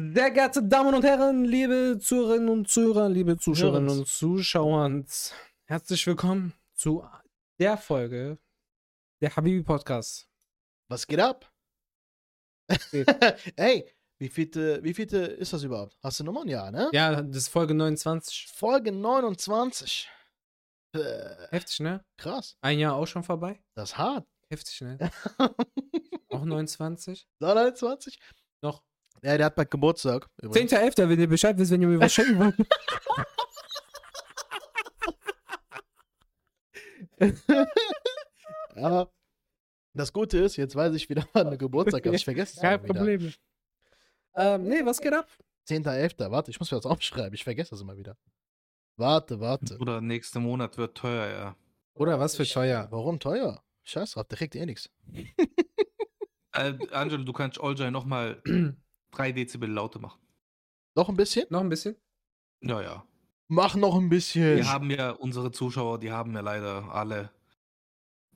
Sehr geehrte Damen und Herren, liebe Zuhörerinnen und Zuhörer, liebe Zuschauerinnen und Zuschauer, herzlich willkommen zu der Folge der Habibi Podcast. Was geht ab? Ey, wie vielte, wie vielte ist das überhaupt? Hast du Nummern? Ja, ne? Ja, das ist Folge 29. Folge 29. Äh, Heftig, ne? krass. Ein Jahr auch schon vorbei. Das ist hart. Heftig, ne? Auch 29. 29? Noch. Ja, der hat bald Geburtstag. übrigens. 10.11., wenn ihr Bescheid wisst, wenn ihr mir was schenken wollt. Aber das Gute ist, jetzt weiß ich wieder, wann der Geburtstag ist. Ich vergesse es Kein immer wieder. Problem. Ähm, nee, was geht ab? 10.11. Warte, ich muss mir das aufschreiben. Ich vergesse das immer wieder. Warte, warte. Oder nächster Monat wird teuer, ja. Oder was für teuer? Warum teuer? Scheiß drauf, der kriegt eh nichts. Äh, Angelo, du kannst Oljay nochmal 3 Dezibel lauter machen. Noch ein bisschen? Noch ein bisschen? Ja, ja. Mach noch ein bisschen. Wir haben ja unsere Zuschauer, die haben ja leider alle.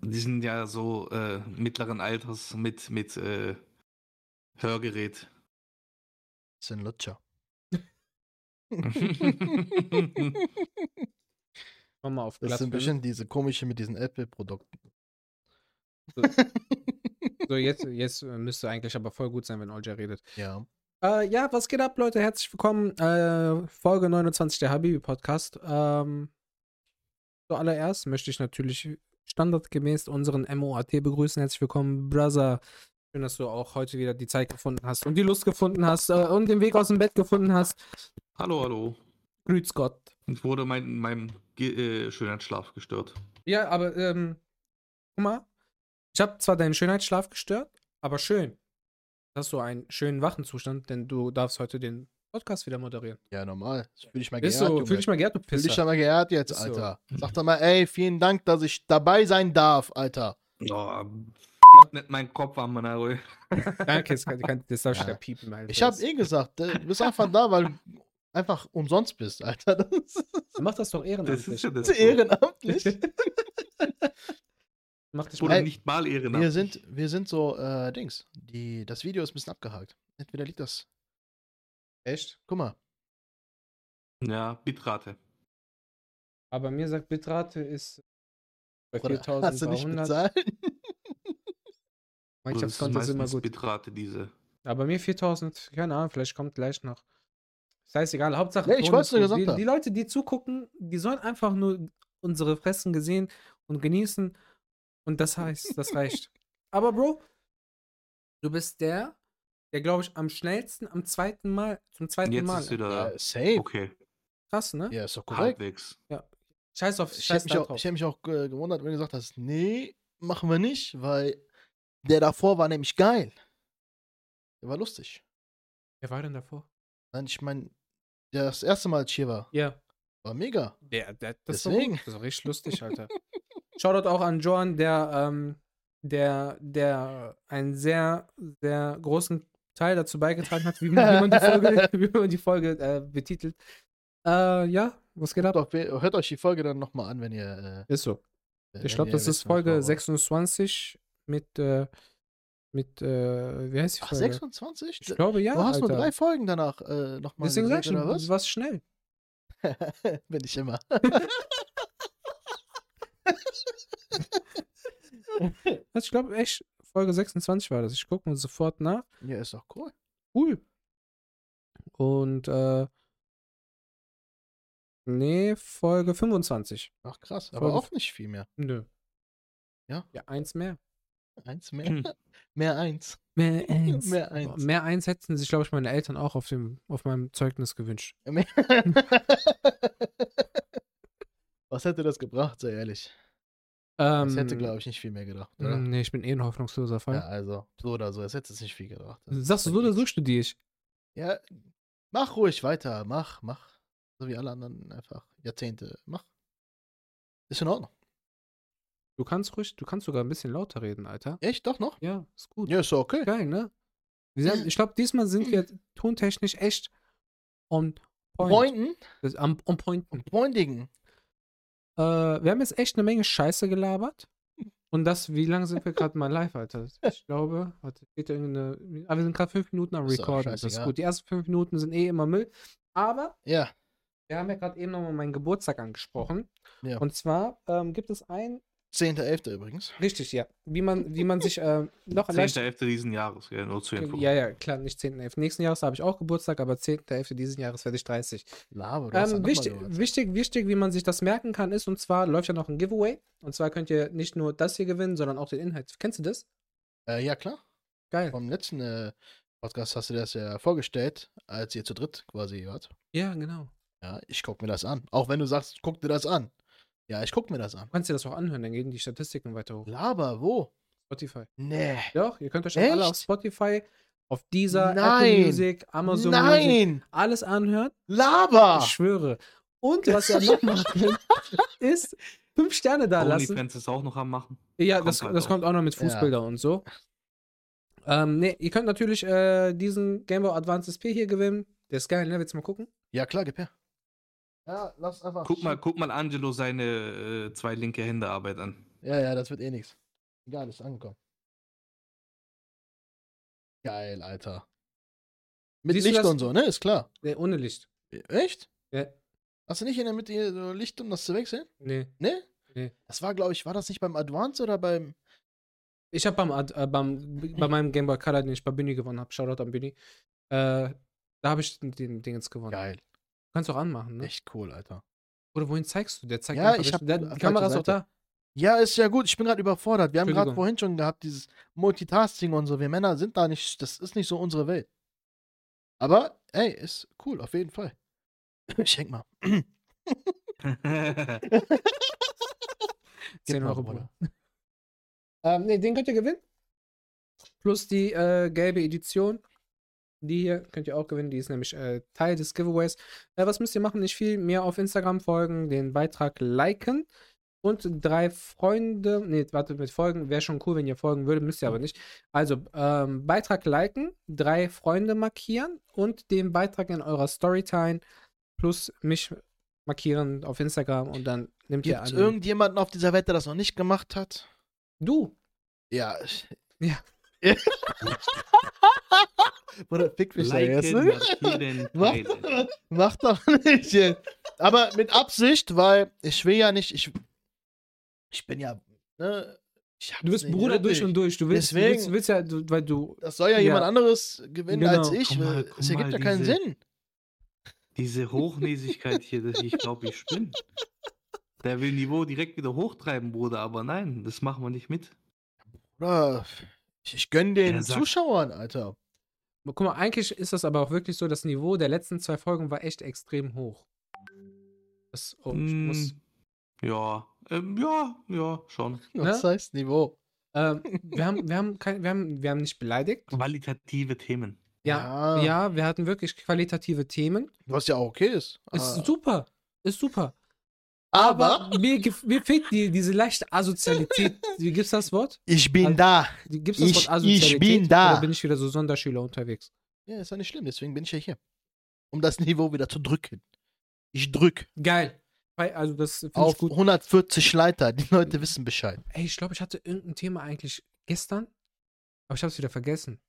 Die sind ja so äh, mittleren Alters mit, mit äh, Hörgerät. Das sind Lutscher. Komm mal auf Das Glatz. sind bestimmt diese komische mit diesen Apple-Produkten. So, jetzt, jetzt äh, müsste eigentlich aber voll gut sein, wenn Olja redet. Ja. Äh, ja, was geht ab, Leute? Herzlich willkommen. Äh, Folge 29 der Habibi Podcast. Ähm, zuallererst möchte ich natürlich standardgemäß unseren MOAT begrüßen. Herzlich willkommen, Brother. Schön, dass du auch heute wieder die Zeit gefunden hast und die Lust gefunden hast äh, und den Weg aus dem Bett gefunden hast. hallo, hallo. Grüß Gott. Ich wurde mein, meinem Ge äh, Schönheitsschlaf gestört. Ja, aber, ähm, guck mal. Ich habe zwar deinen Schönheitsschlaf gestört, aber schön. Hast du einen schönen wachen Zustand, denn du darfst heute den Podcast wieder moderieren. Ja, normal. Fühl dich mal Ist geehrt, so, Junge. fühl dich mal geehrt, du Fühl dich Pisser. mal geehrt jetzt, Ist so. Alter. Sag doch mal, ey, vielen Dank, dass ich dabei sein darf, Alter. Oh, nicht mein Kopf an meiner Ruhe. Danke, das, kann, das darf ich Ja. wieder piepen. Alter. Ich hab Das- eh gesagt, äh, du bist einfach da, weil du einfach umsonst bist, Alter. Das Mach das doch Das ehrenamtlich. ist ja das. ehrenamtlich. Mach dich Oder mal. Nicht mal ehrenamtlich. Wir sind, wir sind so, äh, Dings. Die, das Video ist ein bisschen abgehakt. Entweder liegt das. Echt? Guck mal. Ja, Bitrate. Aber mir sagt Bitrate ist bei Oder hast du nicht 4200. bezahlt? Das ist Mannschaftskonto ist immer gut. Bitrate, diese. Aber mir 4000, keine Ahnung, vielleicht kommt gleich noch. Das heißt, egal, Hauptsache. Nee, ich gesagt die, die Leute, die zugucken, die sollen einfach nur unsere Fressen gesehen und genießen. Und das heißt, das reicht. Aber Bro, du bist der, der, glaube ich, am schnellsten am zweiten Mal, zum zweiten Jetzt Mal. ist wieder Ja, safe. okay. Krass, ne? Ja, ist doch korrekt. Halbwegs. Scheiß auf, Ich scheiß hätte mich, ich hätt mich auch äh, gewundert, wenn du gesagt hast, nee, machen wir nicht, weil der davor war nämlich geil. Der war lustig. Wer war denn davor? Nein, ich meine, das erste Mal, als ich hier war, Ja. war mega. Der, der, das Deswegen. gut. Das ist doch richtig lustig, Alter. Shoutout auch an Joan, der, ähm, der, der einen sehr, sehr großen Teil dazu beigetragen hat, wie man, die Folge, wie man die Folge äh, betitelt. Äh, ja, was geht ab? Doch, hört euch die Folge dann nochmal an, wenn ihr. Ist so. Äh, Ich glaube, das ist was Folge war. 26 mit, äh, mit, äh, wie heißt die Ach, Folge? 26? Ich glaube, ja. du hast nur Alter. drei Folgen danach äh, nochmal Deswegen sag ich schon, was? du warst schnell. Bin ich immer. Also ich glaube, echt, Folge 26 war das. Ich gucke mir sofort nach. ja, ist doch cool. Cool. Und, äh, nee, Folge 25. Ach krass, aber Folge auch nicht viel mehr. Nö. Ja? Ja, eins mehr. Eins mehr. Hm. Mehr eins. Mehr eins. Mehr eins. Mehr eins hätten sich, glaube ich, meine Eltern auch auf, dem, auf meinem Zeugnis gewünscht. Was hätte das gebracht, sei ehrlich? Ähm, Das hätte, glaube ich, nicht viel mehr gedacht, oder? Nee, ich bin eh ein hoffnungsloser Fall. Ja, also, so oder so, es hätte es nicht viel gebracht. Sagst du so oder so studiere ich? Ja, mach ruhig weiter, mach, mach. So wie alle anderen einfach Jahrzehnte, mach. Ist in Ordnung. Du kannst ruhig, du kannst sogar ein bisschen lauter reden, Alter. Echt, doch noch? Ja, ist gut. Ja, ist okay. Geil, ne? Sind, ich glaube, diesmal sind wir tontechnisch echt on point. Pointen Das, am, on point. und Pointigen. Äh, wir haben jetzt echt eine Menge Scheiße gelabert. Und das, wie lange sind wir gerade mal live, Alter? Ich glaube, warte, da irgendeine. Aber wir sind gerade fünf Minuten am Recorden. Das ist gut. Die ersten fünf Minuten sind eh immer Müll. Aber Ja. wir haben ja gerade eben nochmal meinen Geburtstag angesprochen. Ja. Und zwar ähm, gibt es ein, 10.11. übrigens. richtig, ja, wie man, wie man sich äh, noch leicht 10.11. diesen Jahres, gell? Nur zu Info. Ja, ja, klar, nicht 10.11. Nächsten Jahres habe ich auch Geburtstag, aber 10.11. diesen Jahres werde ich 30. Laber, du hast ja Ähm, wichtig, wichtig, wichtig, wie man sich das merken kann, ist, und zwar läuft ja noch ein Giveaway. Und zwar könnt ihr nicht nur das hier gewinnen, sondern auch den Inhalt. Kennst du das? Äh, ja, klar. Geil. Vom letzten äh, Podcast hast du das ja vorgestellt, als ihr zu dritt quasi wart. Ja, genau. Ja, ich guck mir das an. Auch wenn du sagst, guck dir das an. Ja, ich guck mir das an. Du kannst dir das auch anhören, dann gehen die Statistiken weiter hoch. Laber, wo? Spotify. Nee. Doch, ihr könnt euch auch alle auf Echt? Spotify, auf dieser Nein. Apple Music, Amazon Music, Nein! alles anhören. Laber! Ich schwöre. Und was ihr noch machen ist, fünf Sterne da lassen. OnlyFans ist auch noch am Machen. Ja, Kommt das, halt das auch. kommt auch noch mit Ja. Fußbilder und so. Ähm, ne, ihr könnt natürlich äh, diesen Game Boy Advance SP hier gewinnen. Der ist geil, ne? Willst du mal gucken? Ja, klar, gib her. Ja, lass einfach. Guck mal, guck mal Angelo seine äh, zwei linke Hände Arbeit an. Ja, ja, das wird eh nichts. Egal, ist angekommen. Geil, Alter. Mit Siehst Licht und so, ne? Ist klar. Ne, ohne Licht. Echt? Ja. Hast du nicht in der Mitte hier so Licht, um das zu wechseln? Nee. Ne? Nee. Das war, glaube ich, war das nicht beim Advance oder beim. Ich habe beim, Ad- äh, beim, bei meinem Game Boy Color, den ich bei Bühne gewonnen habe, Shoutout an Bühne, äh, da habe ich den, den Ding jetzt gewonnen. Geil. Du kannst auch anmachen, ne? Echt cool, Alter. Oder wohin zeigst du? Der zeigt Ja, ich hab der, Die Kamera ist auch da. Ja, ist ja gut. Ich bin gerade überfordert. Wir haben gerade vorhin schon gehabt, dieses Multitasking und so. Wir Männer sind da nicht, das ist nicht so unsere Welt. Aber, ey, ist cool, auf jeden Fall. Schenk mal. 10 mal, Euro, Bruder. Ähm, ne, den könnt ihr gewinnen. Plus die äh, gelbe Edition. Die hier könnt ihr auch gewinnen. Die ist nämlich äh, Teil des Giveaways. Äh, was müsst ihr machen? Nicht viel. Mir auf Instagram folgen, den Beitrag liken. Und drei Freunde, nee, warte, mit Folgen wäre schon cool, wenn ihr folgen würdet, müsst ihr aber nicht. Also, ähm, Beitrag liken, drei Freunde markieren und den Beitrag in eurer Story teilen, plus mich markieren auf Instagram und dann nimmt ihr Gibt es an. irgendjemanden auf dieser Welt, der das noch nicht gemacht hat? Du, Ja. ich- Ja. Oder fick mich da jetzt, Mach, mach doch nicht jetzt. Aber mit Absicht, weil ich will ja nicht, ich, ich bin ja, ne? Du bist Bruder durch nötig. und durch. Du willst, Deswegen- du willst, willst ja, du, weil du. Das soll ja, Ja. jemand anderes gewinnen Genau. als ich. Mal, es ergibt mal, ja keinen diese- Sinn. Diese Hochnäsigkeit hier, dass ich glaube, ich spinne. Der will Niveau direkt wieder hochtreiben, Bruder, aber nein, das machen wir nicht mit. Oder ich, ich gönn den Er sagt- Zuschauern, Alter. Guck mal, eigentlich ist das aber auch wirklich so, das Niveau der letzten zwei Folgen war echt extrem hoch. Das, oh, ich muss, Mm, Ja, ähm, ja, ja, schon. Was Ne? heißt Niveau? ähm, wir, haben, wir, haben kein, wir, haben, wir haben nicht beleidigt. Qualitative Themen. Ja, Ja. ja, wir hatten wirklich qualitative Themen. Was ja auch okay ist. Ist Ah. super. Ist super. Aber mir, gef- mir fehlt die, diese leichte Asozialität. Wie gibt's das Wort? ich bin Also- da. Gibt's das Ich- Wort Asozialität? ich bin da. Oder bin ich wieder so Sonderschüler unterwegs? Ja, ist ja nicht schlimm, deswegen bin ich ja hier. Um das Niveau wieder zu drücken. Ich drück Geil. Also, das finde ich auf gut. 140 Leiter. Die Leute wissen Bescheid. Ey, ich glaube, ich hatte irgendein Thema eigentlich gestern, aber ich habe es wieder vergessen.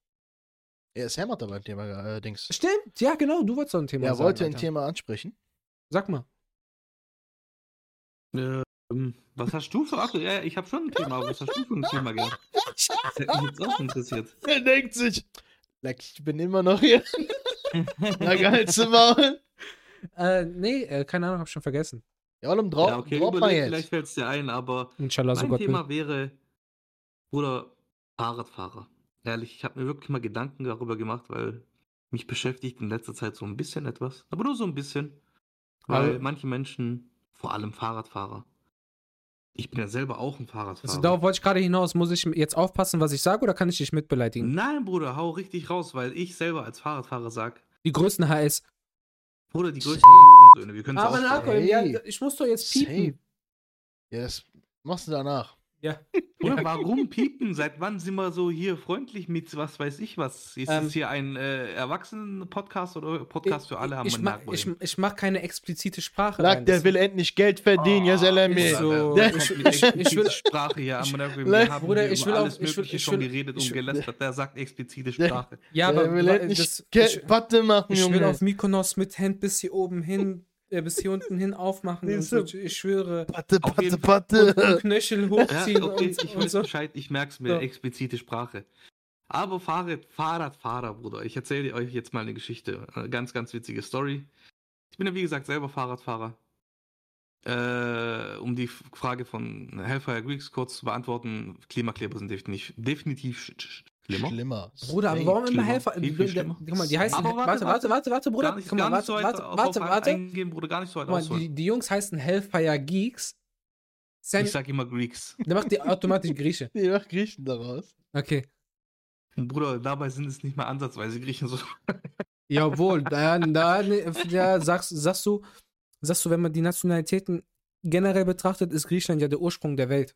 Er ist hämmert da beim Thema äh, Dings. Stimmt, ja, genau, du wolltest doch ein Thema Er sagen. wollte ein. Thema ansprechen. Sag mal. Ähm, was hast du für Akku? Ja, ich habe schon ein Thema, aber was hast du für ein Thema gehabt? Das hätte mich jetzt auch interessiert. Er denkt sich, leck, ich bin immer noch hier. Na geil, zu machen. Äh, nee, äh, keine Ahnung, hab schon vergessen. Ja, allem drauf, ja, okay, drauf mal überleg, jetzt. vielleicht fällt es dir ein, aber Inshallah, so mein will. Thema wäre, Bruder, Fahrradfahrer. Ehrlich, ich habe mir wirklich mal Gedanken darüber gemacht, weil mich beschäftigt in letzter Zeit so ein bisschen etwas, aber nur so ein bisschen. Weil Also- manche Menschen, vor allem Fahrradfahrer, ich bin ja selber auch ein Fahrradfahrer. Also, darauf wollte ich gerade hinaus. Muss ich jetzt aufpassen, was ich sage, oder kann ich dich mitbeleidigen? Nein, Bruder, hau richtig raus, weil ich selber als Fahrradfahrer sag, Die größten HS. Bruder, die größten Söhne, wir können es Aber auch Narko, Hey. ja, ich muss doch jetzt piepen. Safe. Ja, das machst du danach. Ja. Oder warum piepen? Seit wann sind wir so hier freundlich mit was weiß ich was? Ist Ähm, das hier ein äh, Erwachsenen-Podcast oder Podcast für alle? Haben ich, wir mach, ich, ich mach keine explizite Sprache. Rein, der will endlich Geld verdienen, ja, ist Salami. so. Der ich- ich- ich will- Sprache hier am. Bruder, Wir haben hier ich über will auch- alles ich will- Mögliche ich schon will- geredet ich- und gelästert. Der sagt explizite Der- Sprache. Ja, aber der will endlich das, Geld, ich, Patte machen, ich will Junge. auf Mykonos mit Hand bis hier oben hin, äh, bis hier unten hin aufmachen. Und so, ich, schwöre. Patte, Patte, jeden Und, Patte. und Knöchel Ja, hochziehen okay, und, ich und weiß so. Bescheid, ich merk's mir, So. explizite Sprache. Aber Fahrrad, Fahrradfahrer, Bruder. Ich erzähle euch jetzt mal eine Geschichte. Eine ganz, ganz witzige Story. Ich bin ja, wie gesagt, selber Fahrradfahrer. Äh, um die Frage von Hellfire Greeks kurz zu beantworten, Klimakleber sind definitiv, definitiv schlimmer. Schlimmer. Bruder, aber warum immer. Helfer? Guck mal, die heißen. Warte, warte, warte, warte, warte, Bruder. Gar nicht, Guck mal, warte, so warte, warte, warte. eingehen, Bruder, gar nicht so weit mal, die, die Jungs heißen Hellfire Geeks. Sam, Ich sag immer Greeks. der macht die automatisch Grieche. Die macht Griechen daraus. Okay. Und Bruder, dabei sind es nicht mal ansatzweise Griechen so. Jawohl, da, da, da sagst, sagst du, sagst du, wenn man die Nationalitäten generell betrachtet, ist Griechenland ja der Ursprung der Welt.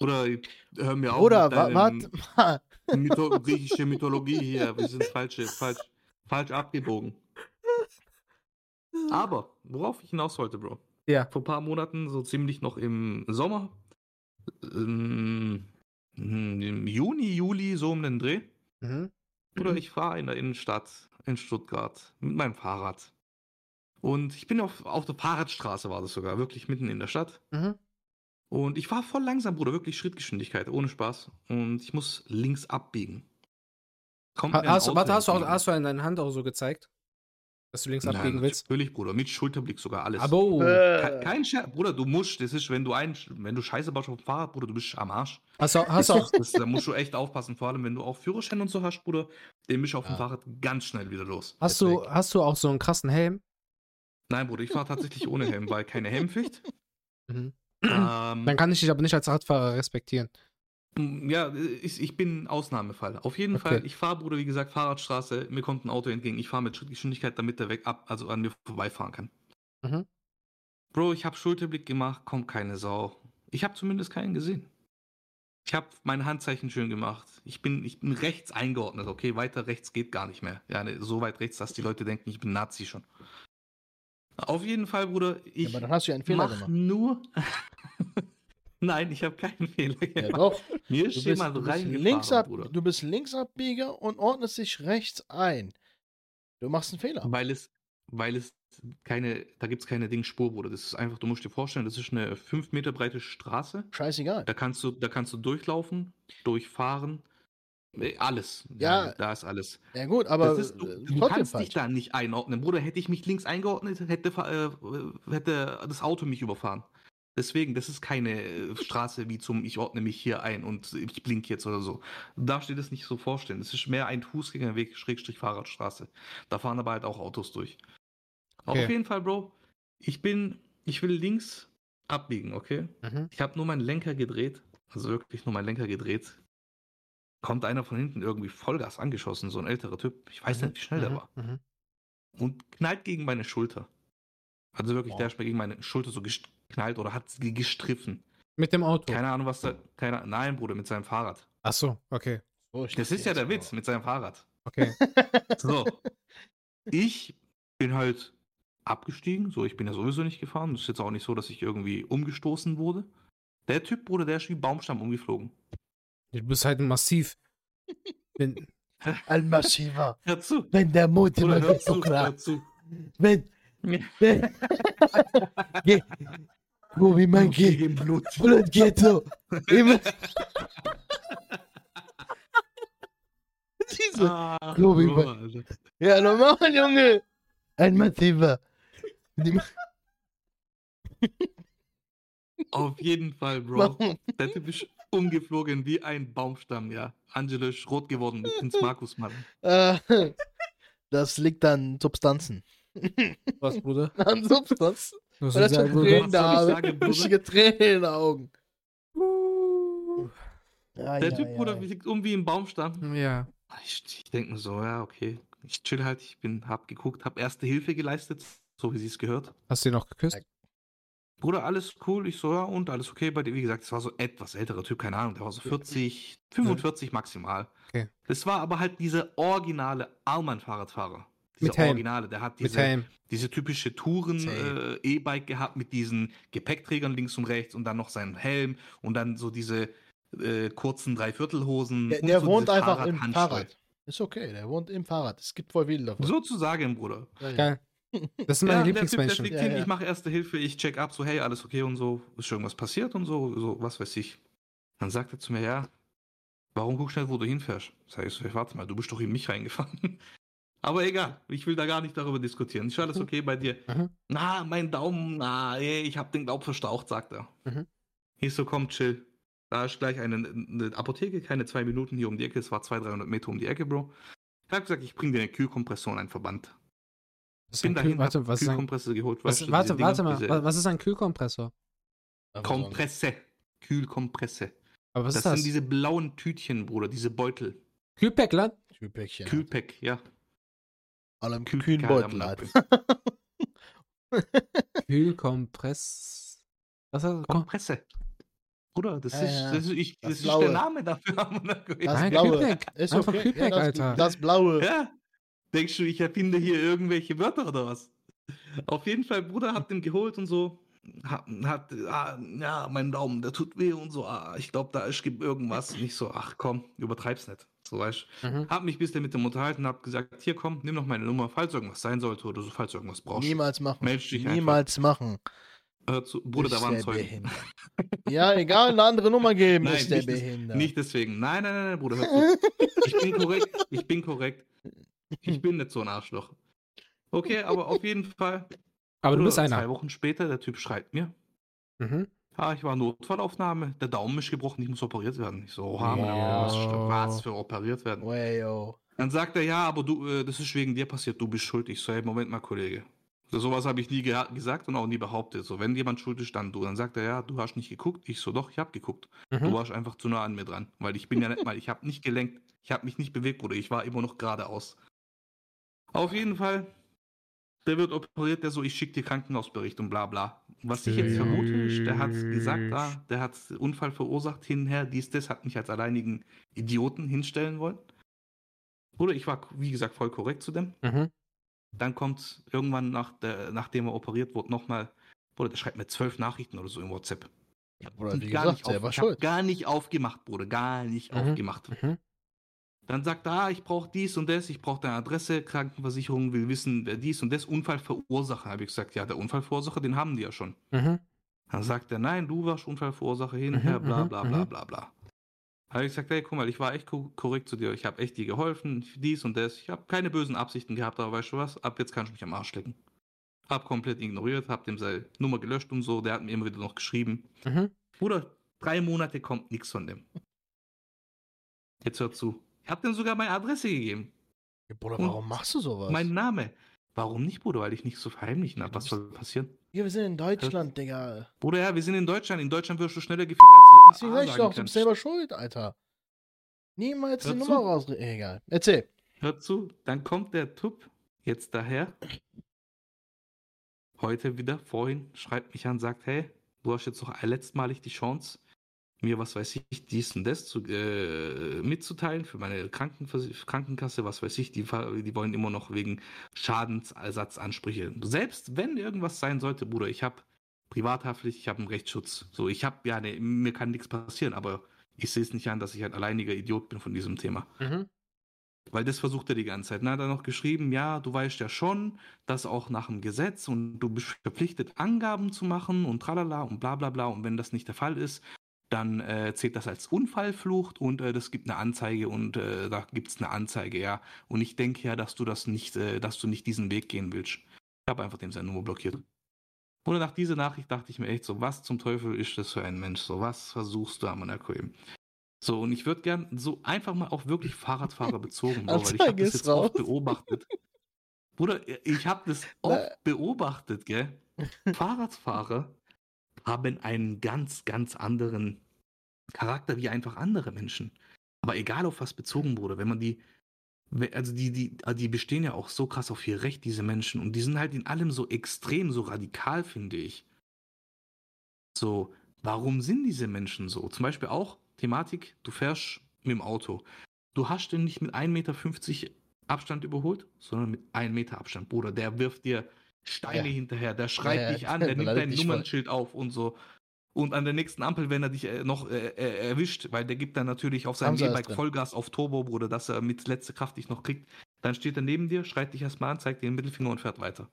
Oder hör mir auf. Mit wa warte mal. Mytho griechische Mythologie hier. Wir sind falsch, falsch, falsch abgebogen. Aber, worauf ich hinaus wollte, Bro. Ja. Vor ein paar Monaten, so ziemlich noch im Sommer, ähm, im Juni, Juli, so um den Dreh. Mhm. Oder ich fahre in der Innenstadt in Stuttgart mit meinem Fahrrad. Und ich bin auf, auf der Fahrradstraße, war das sogar, wirklich mitten in der Stadt. Mhm. Und ich war voll langsam, Bruder, wirklich Schrittgeschwindigkeit, ohne Spaß. Und ich muss links abbiegen. Kommt Ha- Hast, warte, hast du, auch, hast du in deiner Hand auch so gezeigt? Dass du links Nein, abbiegen willst? Natürlich, Bruder, mit Schulterblick sogar alles. Aber Äh, Kein Scherz, Bruder, du musst, das ist, wenn du ein, wenn du Scheiße baust auf dem Fahrrad, Bruder, du bist am Arsch. hast du, hast du auch, Das, da musst du echt aufpassen, vor allem wenn du auch Führerschein und so hast, Bruder, den bist du auf dem Ja. Fahrrad ganz schnell wieder los. hast, du, hast du auch so einen krassen Helm? Nein, Bruder, ich fahre tatsächlich ohne Helm, weil keine Helmpflicht. Mhm. Ähm, Dann kann ich dich aber nicht als Radfahrer respektieren. Ja, ich, ich bin Ausnahmefall. Auf jeden Okay. Fall, ich fahre, Bruder, wie gesagt, Fahrradstraße, mir kommt ein Auto entgegen, ich fahre mit Schrittgeschwindigkeit, damit der weg ab, also an mir vorbeifahren kann. Mhm. Bro, ich habe Schulterblick gemacht, kommt keine Sau. Ich habe zumindest keinen gesehen. Ich habe meine Handzeichen schön gemacht. Ich bin, ich bin rechts eingeordnet, okay? Weiter rechts geht gar nicht mehr. Ja, ne, so weit rechts, dass die Leute denken, ich bin Nazi schon. Auf jeden Fall, Bruder, ja, ich aber dann hast du ja einen Fehler mach gemacht. nur. Nein, ich habe keinen Fehler Ja, gemacht. doch. Mir Du ist bist, jemand du, bist reingefahren, Bruder. du bist Linksabbieger und ordnest dich rechts ein. Du machst einen Fehler. Weil es, weil es keine, da gibt es keine Dingspur, Bruder. Das ist einfach, du musst dir vorstellen, das ist eine 5 Meter breite Straße. Scheißegal. Da kannst du, da kannst du durchlaufen, durchfahren. Alles. Ja. Da ist alles. Ja gut, aber das ist, du, äh, du trotzdem kannst falsch. dich da nicht einordnen. Bruder, hätte ich mich links eingeordnet, hätte, äh, hätte das Auto mich überfahren. Deswegen, das ist keine äh, Straße wie zum Ich ordne mich hier ein und ich blink jetzt oder so. Du darfst dir das nicht so vorstellen. Es ist mehr ein Fußgängerweg, Schrägstrich Fahrradstraße. Da fahren aber halt auch Autos durch. Okay. Auf jeden Fall, Bro. Ich bin, ich will links abbiegen, okay? Mhm. Ich habe nur meinen Lenker gedreht, also wirklich nur meinen Lenker gedreht. Kommt einer von hinten irgendwie Vollgas angeschossen, so ein älterer Typ. Ich weiß nicht, wie schnell der war. Mhm. Und knallt gegen meine Schulter. Also wirklich, Wow. der ist mir gegen meine Schulter so geknallt oder hat sie gestriffen. Mit dem Auto. Keine Ahnung, was da. Keine, nein, Bruder, mit seinem Fahrrad. Ach so, okay. Oh, Das ist ja der Witz, mit seinem Fahrrad. Okay. So. ich bin halt abgestiegen. So, ich bin ja sowieso nicht gefahren. Das ist jetzt auch nicht so, dass ich irgendwie umgestoßen wurde. Der Typ, Bruder, der ist wie Baumstamm umgeflogen. Du bist halt massiv. Wenn, Ein massiver. Hör zu. Wenn der Mut immer wird so zu, klar. hör zu. Wenn. wenn Geh. Wo wie mein geht. Gegen Blut. Blut geht so. Immer. Diese. Ah, So wie. Ja, normal, Junge. Ein massiver. Auf jeden Fall, Bro. warum? Der Typ ist umgeflogen wie ein Baumstamm, ja. Angelo ist rot geworden mit Prinz Markus, Mann. Äh, das liegt an Substanzen. was, Bruder? An Substanzen. Was das schon? Tränen da ich habe. sagen, Bruder? Richtige Tränen in den Augen. Ja, Der ja, Typ, ja. Bruder, liegt um wie ein Baumstamm. Ja. Ich, ich denke mir so, ja, okay. Ich chill halt, ich bin, hab geguckt, hab erste Hilfe geleistet, so wie sie es gehört. Hast du ihn noch geküsst? Bruder, alles cool. Ich so, ja, und alles okay bei dir. Wie gesagt, es war so etwas älterer Typ, keine Ahnung, der war so 40, 45 maximal. Okay. Das war aber halt dieser originale Allmann-Fahrradfahrer. Dieser Mit Helm. Originale, der hat Mit diese, Helm. diese typische. Touren-E-Bike gehabt mit diesen Gepäckträgern links und rechts und dann noch seinen Helm und dann so diese äh, kurzen Dreiviertelhosen. Der, und der so wohnt einfach im Fahrradhandschuhe. Fahrrad. Ist okay, der wohnt im Fahrrad. Es gibt voll viele davon. Sozusagen, Bruder. Ja, ja. Das sind meine Ja, der Typ, der Lieblingsmenschen. fliegt Ja, hin, ich mache erste Hilfe, ich check ab, so, hey, alles okay und so, ist schon irgendwas passiert und so, so, was weiß ich. Dann sagt er zu mir, ja, warum guckst du nicht, wo du hinfährst? Sag ich so, warte mal, du bist doch in mich reingefahren. Aber egal, ich will da gar nicht darüber diskutieren. Ist alles okay bei dir? Mhm. Na, mein Daumen, na, ey, ich hab den Glauben verstaucht, sagt er. Mhm. Ich so, komm, chill. Da ist gleich eine, eine Apotheke, keine zwei Minuten hier um die Ecke, es war 200, 300 Meter um die Ecke, Bro. Ich hab gesagt, ich bring dir eine Kühlkompressor und einen Verband. Was ist Bin ein dahin, warte, was ist ein, Kühlkompresse geholt. was, warte, warte mal. diese- wa- Was ist ein Kühlkompressor? Kompresse. Kühlkompresse. Aber was das, ist das? sind diese blauen Tütchen, Bruder, diese Beutel. Kühlpäckler? Kühlpäckchen. Kühlpack, ja. Allem Kühl- kühlen Beutel Karamell. halt. Kühlkompress. Was ist das? Kompresse. Bruder, das Ja, ist, ja. das ist, ich, Das das ist Blaue. der Name dafür. Das Nein, blaue. Kühlpack. Ist Einfach okay. Kühlpack, das, Alter. Das blaue. ja. Denkst du, ich erfinde hier irgendwelche Wörter oder was? Auf jeden Fall, Bruder hat den geholt und so. Hat, hat ah, ja, mein Daumen, der tut weh und so. Ah, ich glaube, da ist gibt irgendwas. Und ich so, ach komm, übertreib's nicht. So weißt. Mhm. Hab mich ein bisschen mit dem unterhalten, hab gesagt, hier komm, nimm noch meine Nummer, falls irgendwas sein sollte oder so, falls du irgendwas brauchst. Niemals machen. Meld dich einfach. Niemals machen. Hör zu, Bruder, da Ist war ein der Zeuge. behindert. Ja, egal, eine andere Nummer geben, Nein, ist der nicht, behindert. nicht deswegen. Nein, nein, nein, nein, Bruder, hör zu. Ich bin korrekt, ich bin korrekt. Ich bin nicht so ein Arschloch. Okay, aber auf jeden Fall. Aber du bist Zwei einer. Wochen später, der Typ schreibt mir, Mhm. ah, ich war Notfallaufnahme, der Daumen ist gebrochen, ich muss operiert werden. Ich so, oha, Ja. was, für operiert werden. Wayo. Dann sagt er, ja, aber du, äh, das ist wegen dir passiert, du bist schuld. Ich so, hey, Moment mal, Kollege. So, sowas habe ich nie geha- gesagt und auch nie behauptet. So, wenn jemand schuld ist, dann du. Dann sagt er, ja, du hast nicht geguckt. Ich so, doch, ich habe geguckt. Du Mhm. warst einfach zu nah an mir dran. Weil ich bin ja nicht mal, ich habe nicht gelenkt. Ich habe mich nicht bewegt, Bruder. Ich war immer noch geradeaus. Auf jeden Fall, der wird operiert, der so, ich schicke dir Krankenhausbericht und bla bla. Was ich jetzt vermute, ist, der hat gesagt, ah, der hat Unfall verursacht, hinher, dies, das, hat mich als alleinigen Idioten hinstellen wollen. Bruder, ich war, wie gesagt, voll korrekt zu dem. Mhm. Dann kommt irgendwann, nach der, nachdem er operiert wurde, nochmal, Bruder, der schreibt mir zwölf Nachrichten oder so im WhatsApp. Hab Bruder, wie gar gesagt, nicht auf, ich hab schuld. gar nicht aufgemacht, Bruder, gar nicht Mhm. aufgemacht. Mhm. Dann sagt er, ah, ich brauche dies und das, ich brauche deine Adresse, Krankenversicherung will wissen, wer dies und das, Unfallverursacher. Habe ich gesagt, ja, der Unfallverursacher, den haben die ja schon. Mhm. Dann sagt er, nein, du warst Unfallverursacher hinher, Mhm, bla mhm, bla bla mhm. bla bla. Habe ich gesagt, hey, guck mal, ich war echt ko- korrekt zu dir, ich habe echt dir geholfen, dies und das. Ich habe keine bösen Absichten gehabt, aber weißt du was, ab jetzt kannst du mich am Arsch lecken. Hab komplett ignoriert, hab dem seine Nummer gelöscht und so, der hat mir immer wieder noch geschrieben. Mhm. Bruder, drei Monate kommt nichts von dem. Jetzt hör zu. Ich hab dem sogar meine Adresse gegeben. Ja, Bruder, Und warum machst du sowas? Mein Name. Warum nicht, Bruder? Weil ich nichts zu verheimlichen habe. Was soll passieren? ja, wir sind in Deutschland, Digga. Bruder, ja, wir sind in Deutschland. In Deutschland wirst du schneller gefickt, als du A sag ich doch, du bist selber schuld, Alter. Niemals die Hör Nummer zu. raus. Egal. Erzähl. Hör zu, dann kommt der Tup jetzt daher. Heute wieder, vorhin, schreibt mich an, sagt, hey, du hast jetzt noch letztmalig die Chance, mir, was weiß ich, dies und das zu, äh, mitzuteilen für meine Krankenvers- Krankenkasse, was weiß ich, die, die wollen immer noch wegen Schadensersatzansprüche. Selbst wenn irgendwas sein sollte, Bruder, ich habe Privathaftpflicht, ich habe einen Rechtsschutz. So, ich habe, ja, ne, mir kann nichts passieren, aber ich sehe es nicht an, dass ich ein alleiniger Idiot bin von diesem Thema. Mhm. Weil das versucht er die ganze Zeit. Dann hat er noch geschrieben, ja, du weißt ja schon, dass auch nach dem Gesetz und du bist verpflichtet, Angaben zu machen und tralala und bla bla bla. Und wenn das nicht der Fall ist, dann äh, zählt das als Unfallflucht und äh, das gibt eine Anzeige und äh, da gibt es eine Anzeige, ja. Und ich denke ja, dass du das nicht, äh, dass du nicht diesen Weg gehen willst. Ich habe einfach dem seine Nummer blockiert. Und nach dieser Nachricht dachte ich mir echt so, was zum Teufel ist das für ein Mensch? So, was versuchst du am eben? So, und ich würde gern so einfach mal auf wirklich Fahrradfahrer bezogen, Bro, weil ich habe das jetzt oft raus. beobachtet. Bruder, ich habe das oft beobachtet, gell? Fahrradfahrer haben einen ganz, ganz anderen Charakter wie einfach andere Menschen. Aber egal auf was bezogen, Bruder, wenn man die, also die, die, also die bestehen ja auch so krass auf ihr Recht, diese Menschen, und die sind halt in allem so extrem, so radikal, finde ich. So, warum sind diese Menschen so? Zum Beispiel auch Thematik, du fährst mit dem Auto. Du hast den nicht mit 1,50 Meter Abstand überholt, sondern mit 1 Meter Abstand. Bruder, der wirft dir Steine Ja. hinterher, der schreit Ja, ja, dich an, der nimmt dein Nummernschild auf und so. Und an der nächsten Ampel, wenn er dich äh, noch äh, äh, erwischt, weil der gibt dann natürlich auf seinem E-Bike. Vollgas auf Turbo, Bruder, dass er mit letzter Kraft dich noch kriegt, dann steht er neben dir, schreit dich erstmal an, zeigt dir den Mittelfinger und fährt weiter.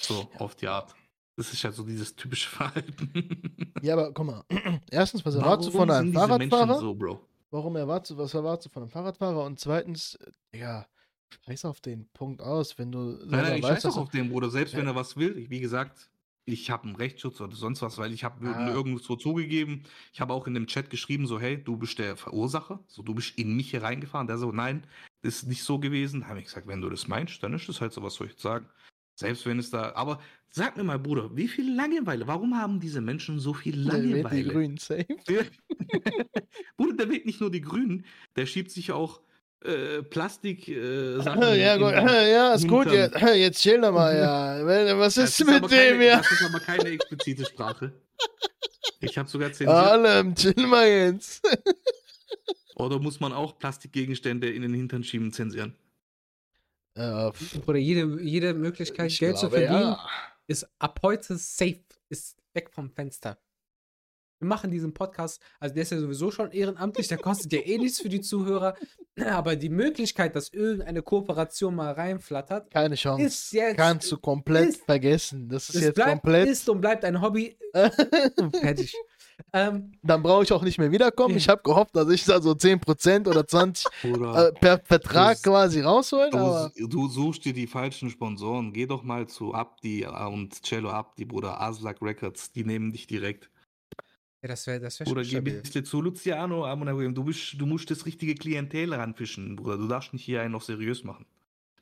So, auf die Art. Das ist ja so dieses typische Verhalten. Ja, aber guck mal. Erstens, was erwartest du von einem Fahrradfahrer? so, Bro? Warum erwartest du, was erwartest du von einem Fahrradfahrer? Und zweitens, äh, ja, scheiß auf den Punkt aus, wenn du Nein, nein, ich weißt, scheiß auch auf den Bruder, selbst wenn Ja. er was will. Ich, wie gesagt, ich habe einen Rechtsschutz oder sonst was, weil ich habe Ah. irgendwo zugegeben. Ich habe auch in dem Chat geschrieben, so, hey, du bist der Verursacher, so, du bist in mich hier reingefahren. Der so, nein, das ist nicht so gewesen. Da habe ich gesagt, wenn du das meinst, dann ist das halt so, was soll ich sagen. Selbst wenn es da, aber sag mir mal, Bruder, wie viel Langeweile? Warum haben diese Menschen so viel der wählt die Langeweile? Grünen safe. Bruder, der wählt nicht nur die Grünen, der schiebt sich auch äh, Plastik äh, Sachen Ja, gut, ja, ist gut, Hintern. jetzt, jetzt chill doch mal, ja. Was Das ist mit dem keine, ja? Das ist aber keine explizite Sprache. Ich habe sogar zensiert. Allem, chill mal jetzt. Oder muss man auch Plastikgegenstände in den Hintern schieben zensieren? Ja, Oder jede, jede Möglichkeit, ich Geld zu glaube, verdienen, ja. ist ab heute safe, ist weg vom Fenster. Wir machen diesen Podcast, also der ist ja sowieso schon ehrenamtlich, der kostet ja eh nichts für die Zuhörer, aber die Möglichkeit, dass irgendeine Kooperation mal reinflattert, Keine Chance. ist jetzt. Kannst du komplett ist- vergessen. Das ist es jetzt bleibt, komplett. ist und bleibt ein Hobby. Fertig. Ähm, Dann brauche ich auch nicht mehr wiederkommen. Ich habe gehofft, dass ich da so 10% oder 20 Oder äh, per Vertrag Das- quasi rausholen. Du, du suchst dir die falschen Sponsoren. Geh doch mal zu Abdi und Cello Abdi, Bruder, Aslak Records. Die nehmen dich direkt. Ja, das wäre das wär Oder geh bitte zu Luciano. Du, bist, du musst das richtige Klientel ranfischen, Bruder. Du darfst nicht hier einen auf seriös machen.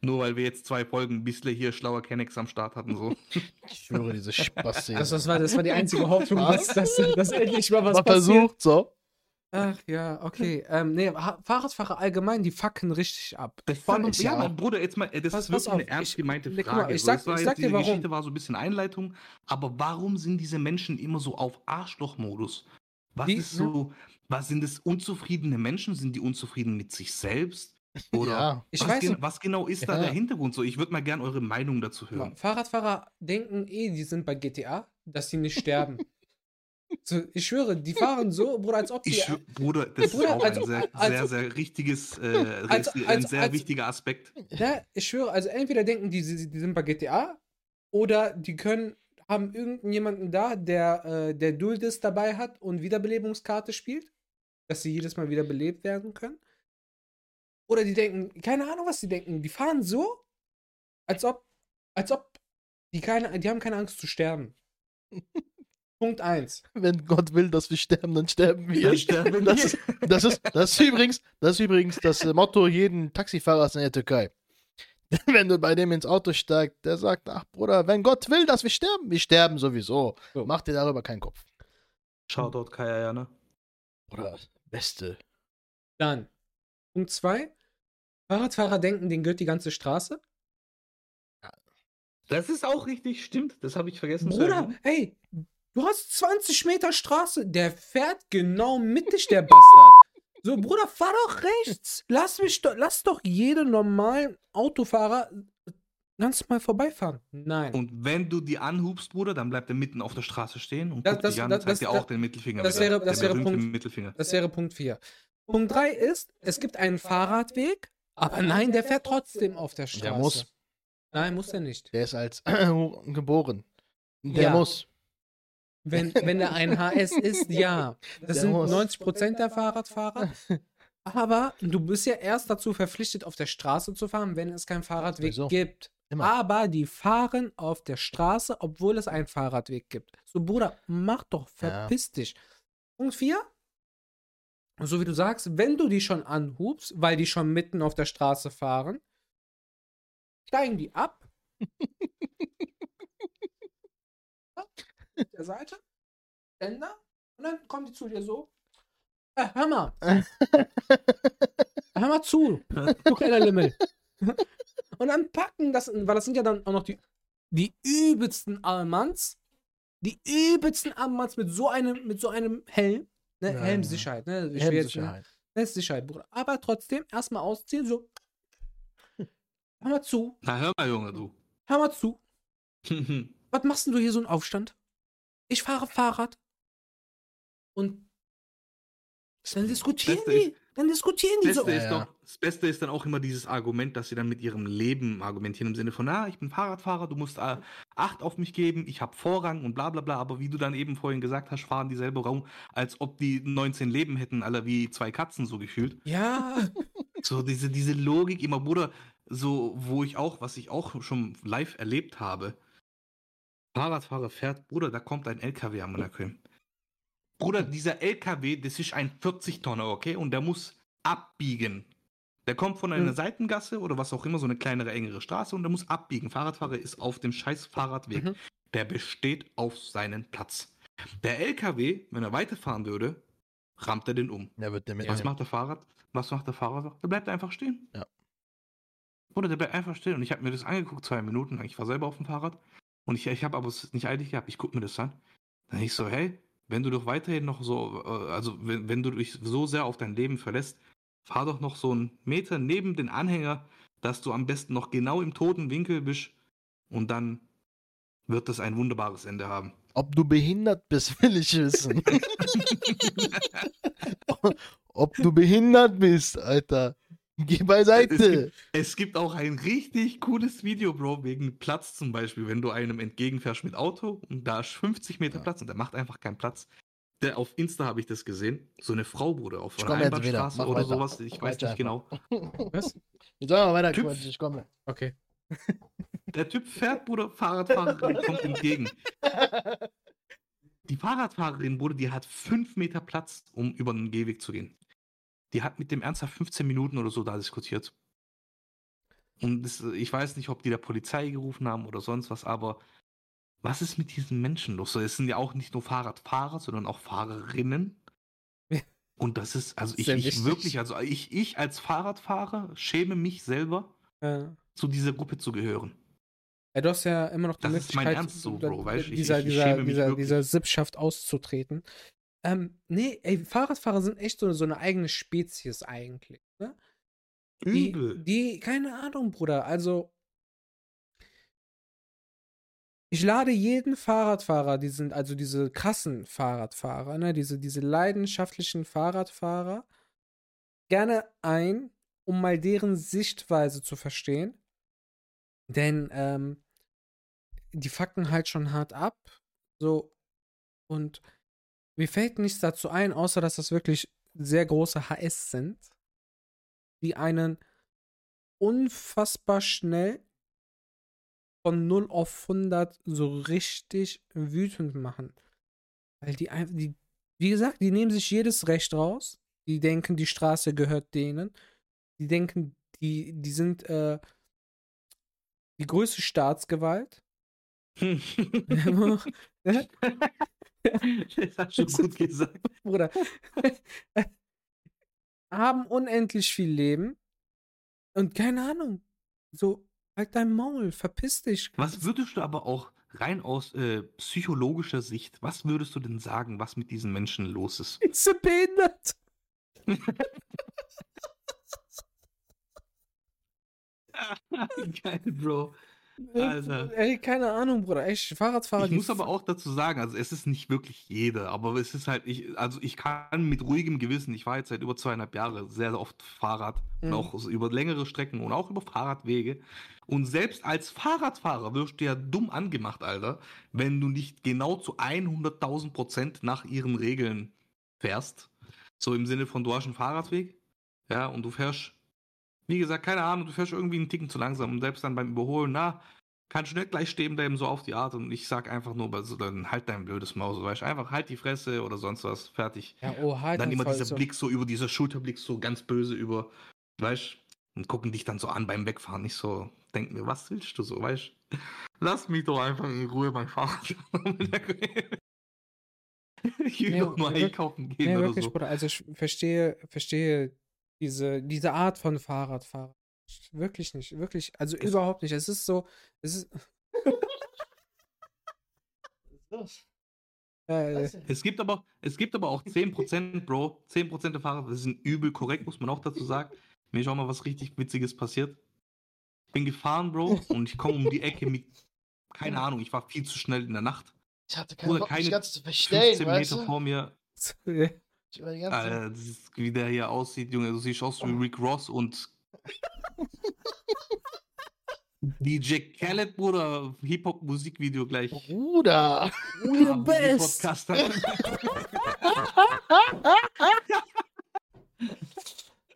Nur weil wir jetzt zwei Folgen ein bisschen hier schlauer Kennex am Start hatten. So. ich schwöre, diese Spaß. Das, das, war, das war die einzige Hoffnung, dass, dass, dass endlich mal was Mal passiert. versucht, so. Ach ja, okay. Ähm, nee, Fahrradfahrer allgemein, die fucken richtig ab. Das allem- ist, ja, mein Bruder, jetzt mal, äh, das Pass- ist wirklich auf, eine ernst ich- gemeinte guck Frage. mal, ich So, sag- war ich sag dir warum. Geschichte war so ein bisschen Einleitung, aber warum sind diese Menschen immer so auf Arschloch-Modus? Was Die- ist so, was sind es unzufriedene Menschen? Sind die unzufrieden mit sich selbst? Oder Ja. Ich was, weiß gen was genau ist da Ja. der Hintergrund? So, ich würde mal gerne eure Meinung dazu hören. Fahrradfahrer denken eh, die sind bei GTA, dass sie nicht sterben. So, ich schwöre, die fahren so, Bruder, als ob die. Ich, Bruder, das Bruder, ist auch also- ein sehr, also- sehr, sehr richtiges, äh, Also- ein sehr also- wichtiger Aspekt. Ja, ich schwöre, also entweder denken die, sie- die sind bei GTA oder die können, haben irgendjemanden da, der, äh, der Duldis dabei hat und Wiederbelebungskarte spielt, dass sie jedes Mal wiederbelebt werden können. Oder die denken, keine Ahnung, was die denken, die fahren so, als ob, als ob die keine, die haben keine Angst zu sterben. Punkt 1. Wenn Gott will, dass wir sterben, dann sterben wir. Dann sterben das, wir. ist, das, ist, das, ist übrigens, das ist übrigens das äh, Motto jeden Taxifahrers in der Türkei. Wenn du bei dem ins Auto steigst, der sagt, ach Bruder, wenn Gott will, dass wir sterben, wir sterben sowieso. So. Mach dir darüber keinen Kopf. Shoutout Kaya, ja, ne? Bruder, beste. Dann. Punkt 2. Fahrradfahrer denken, denen gehört die ganze Straße. Das ist auch richtig, stimmt. Das habe ich vergessen zu Bruder, erwähnen. hey, du hast 20 Meter Straße. Der fährt genau mittig, der Bastard. So, Bruder, fahr doch rechts. Lass mich doch, lass doch jeden normalen Autofahrer ganz mal vorbeifahren. Nein. Und wenn du die anhubst, Bruder, dann bleibt er mitten auf der Straße stehen und Das- guckt das- dich an das- zeigt das- dir auch das- den Mittelfinger. das wäre- das wäre Punkt- Mittelfinger. Das wäre Punkt 4. Punkt 3 ist, es gibt einen Fahrradweg, aber nein, der fährt trotzdem auf der Straße. Der muss. Nein, muss er nicht. Der ist als geboren. Der Ja. muss. Wenn, wenn er ein HS ist, ja. Das sind muss. 90% der Fahrradfahrer. Aber du bist ja erst dazu verpflichtet, auf der Straße zu fahren, wenn es keinen Fahrradweg Sowieso. gibt. Immer. Aber die fahren auf der Straße, obwohl es einen Fahrradweg gibt. So, Bruder, mach doch, Ja. verpiss dich. Punkt 4. So wie du sagst, wenn du die schon anhubst, weil die schon mitten auf der Straße fahren, steigen die ab. der Seite, Ständer, und dann kommen die zu dir so. Äh, hör mal. hör mal zu, du kleiner Limmel. Und dann packen das, weil das sind ja dann auch noch die, die übelsten Almans, die übelsten Armbands mit so einem, mit so einem Helm. Ne? Ja, Helmsicherheit, ne? Ich will jetzt, ne? Helmsicherheit. Das ist Sicherheit, Bruder. Aber trotzdem, erstmal ausziehen, so. Hör mal zu, Na, hör mal, Junge, du. hör mal zu. Was machst denn du hier so einen Aufstand? Ich fahre Fahrrad. Und dann diskutieren die. Dann diskutieren die Beste so. ist Ja, doch, das Beste ist dann auch immer dieses Argument, dass sie dann mit ihrem Leben argumentieren im Sinne von, na, ich bin Fahrradfahrer, du musst äh, Acht auf mich geben, ich habe Vorrang und bla bla bla, aber wie du dann eben vorhin gesagt hast, fahren dieselbe Raum, als ob die 19 Leben hätten, alle wie zwei Katzen so gefühlt. Ja, So diese, diese Logik immer, Bruder, so, wo ich auch, was ich auch schon live erlebt habe, Fahrradfahrer fährt, Bruder, da kommt ein LKW am Monaco. Bruder, dieser LKW, das ist ein 40-Tonner, okay? Und der muss abbiegen. Der kommt von einer Mhm. Seitengasse oder was auch immer, so eine kleinere, engere Straße und der muss abbiegen. Fahrradfahrer ist auf dem scheiß Fahrradweg. Mhm. Der besteht auf seinen Platz. Der LKW, wenn er weiterfahren würde, rammt er den um. Der wird mit. Was macht der Fahrrad? Was macht der Fahrer? Der bleibt einfach stehen. Ja. Oder der bleibt einfach stehen. Und ich habe mir das angeguckt, zwei Minuten lang. Ich war selber auf dem Fahrrad. Und ich, ich habe aber es nicht eilig gehabt. Ich gucke mir das an. Dann ich so, hey, wenn du doch weiterhin noch so, äh, also wenn, wenn du dich so sehr auf dein Leben verlässt, fahr doch noch so einen Meter neben den Anhänger, dass du am besten noch genau im toten Winkel bist. Und dann wird das ein wunderbares Ende haben. Ob du behindert bist, will ich wissen. Ob du behindert bist, Alter. Geh beiseite. Es gibt auch ein richtig cooles Video, Bro, wegen Platz zum Beispiel, wenn du einem entgegenfährst mit Auto und da ist 50 Meter Ja. Platz und der macht einfach keinen Platz. Der, auf Insta habe ich das gesehen. So eine Frau, Bruder, auf Ich einer. Einbahnstraße oder weiter. sowas. Ich weiß weiter nicht genau. was? Jetzt sollen wir weiter Typ. quatschen, ich komme. Okay. Der Typ fährt, Bruder, Fahrradfahrerin kommt entgegen. Die Fahrradfahrerin, Bruder, die hat fünf Meter Platz, um über den Gehweg zu gehen. Die hat mit dem ernsthaft 15 Minuten oder so da diskutiert. Und das, ich weiß nicht, ob die der Polizei gerufen haben oder sonst was, aber was ist mit diesen Menschen los? Es sind ja auch nicht nur Fahrradfahrer, sondern auch Fahrerinnen. Und das ist, also ich, ich wirklich, also ich, ich als Fahrradfahrer schäme mich selber, Ja. zu dieser Gruppe zu gehören. Ja, du hast ja immer noch die Das ist mein Möglichkeit, Ernst so, Bro, weißt du? Ich- dieser, ich- ich dieser, dieser, dieser Sippschaft auszutreten. Ähm, nee, ey, Fahrradfahrer sind echt so, so eine eigene Spezies eigentlich. Ne? Die, Übel. die, keine Ahnung, Bruder. Also, ich lade jeden Fahrradfahrer, die sind also diese krassen Fahrradfahrer, ne, diese, diese leidenschaftlichen Fahrradfahrer, gerne ein, um mal deren Sichtweise zu verstehen. Denn ähm, die fucken halt schon hart ab. So. Und mir fällt nichts dazu ein, außer dass das wirklich sehr große HS sind, die einen unfassbar schnell von 0 auf 100 so richtig wütend machen. Weil die einfach, die, wie gesagt, die nehmen sich jedes Recht raus. Die denken, die Straße gehört denen. Die denken, die, die sind äh, die größte Staatsgewalt. das hast du gut gesagt. Bruder. haben unendlich viel Leben. Und keine Ahnung. So, halt dein Maul, verpiss dich. Was würdest du aber auch rein aus äh, psychologischer Sicht, was würdest du denn sagen, was mit diesen Menschen los ist? Ist sie behindert? Geil, Bro. Alter. Ey, keine Ahnung, Bruder. Echt, Fahrradfahrer. Ich muss aber auch dazu sagen, also es ist nicht wirklich jeder, aber es ist halt, ich, also ich kann mit ruhigem Gewissen, ich fahre jetzt seit über zweieinhalb Jahren sehr, sehr oft Fahrrad und Mhm. auch so über längere Strecken und auch über Fahrradwege. Und selbst als Fahrradfahrer wirst du ja dumm angemacht, Alter, wenn du nicht genau zu 100.000 Prozent nach ihren Regeln fährst. So im Sinne von, du hast einen Fahrradweg, ja, und du fährst, wie gesagt, keine Ahnung, du fährst irgendwie einen Ticken zu langsam und selbst dann beim Überholen, na, kannst du nicht gleich stehen bleiben, so auf die Art. Und ich sag einfach nur, also dann halt dein blödes Maus, weißt du, einfach halt die Fresse oder sonst was, fertig. Ja, oh, halt dann immer dieser so. Blick so über, dieser Schulterblick so ganz böse über, weißt und gucken dich dann so an beim Wegfahren, nicht so, denken mir, was willst du so, weißt Lass mich doch einfach in Ruhe beim Fahrrad. ich will Nee, doch nur einkaufen gehen Nee, oder wirklich, so. Bruder. Also ich verstehe, verstehe diese, diese Art von Fahrradfahrer. Wirklich nicht, wirklich. Also Es- überhaupt nicht. Es ist so, es ist. Äh, Es gibt aber, es gibt aber auch 10%, Bro. 10% der Fahrer sind übel korrekt, muss man auch dazu sagen. Mir ist auch mal was richtig Witziges passiert. Ich bin gefahren, Bro, und ich komme um die Ecke mit, keine Ahnung, ich war viel zu schnell in der Nacht. Ich hatte keine ganz zu 15 verstellen, weißt Meter du? vor mir, Ich war die ganze Zeit. Alter, das ist, wie der hier aussieht, Junge, du siehst aus wie Rick Ross und DJ Khaled, Bruder, Hip-Hop-Musikvideo gleich. Bruder! We're Haben die best.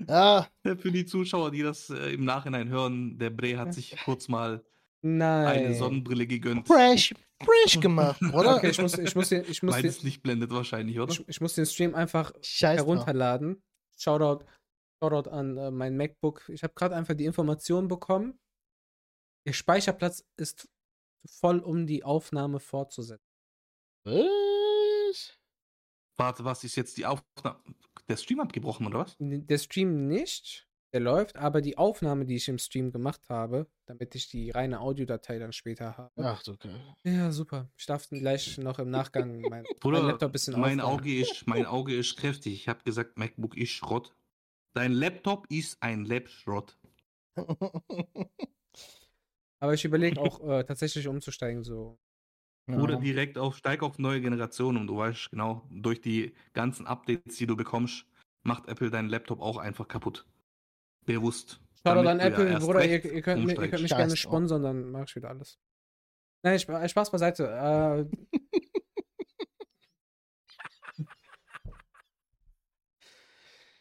Ja, Für die Zuschauer, die das äh, im Nachhinein hören, der Bre hat sich kurz mal eine Nein. Sonnenbrille gegönnt, fresh, fresh gemacht, oder? Okay, ich muss, ich muss, den, ich muss, weil den, nicht blendet wahrscheinlich, oder? ich, ich muss den Stream einfach Scheiß drauf. herunterladen. Shoutout, Shoutout an äh, mein MacBook. Ich habe gerade einfach die Information bekommen. Der Speicherplatz ist voll, um die Aufnahme fortzusetzen. Was? Warte, was ist jetzt die Aufnahme? Der Stream abgebrochen, oder was? Der Stream nicht, der läuft, aber die Aufnahme, die ich im Stream gemacht habe, damit ich die reine Audiodatei dann später habe. Ach okay. Ja, super. Ich darf dann gleich noch im Nachgang mein, Bruder, mein Laptop ein bisschen mein. Auge ist, mein Auge ist kräftig. Ich habe gesagt, MacBook ist Schrott. Dein Laptop ist ein Lab-Schrott. Aber ich überlege auch äh, tatsächlich umzusteigen, so. Oder direkt auf, steig auf neue Generationen und du weißt genau, durch die ganzen Updates, die du bekommst, macht Apple deinen Laptop auch einfach kaputt. Bewusst. Shoutout an Apple, Bruder, ihr, ihr, könnt, ihr könnt mich gerne Scheiß drauf. sponsern, dann mache ich wieder alles. Nein, Sp- Spaß beiseite. Äh,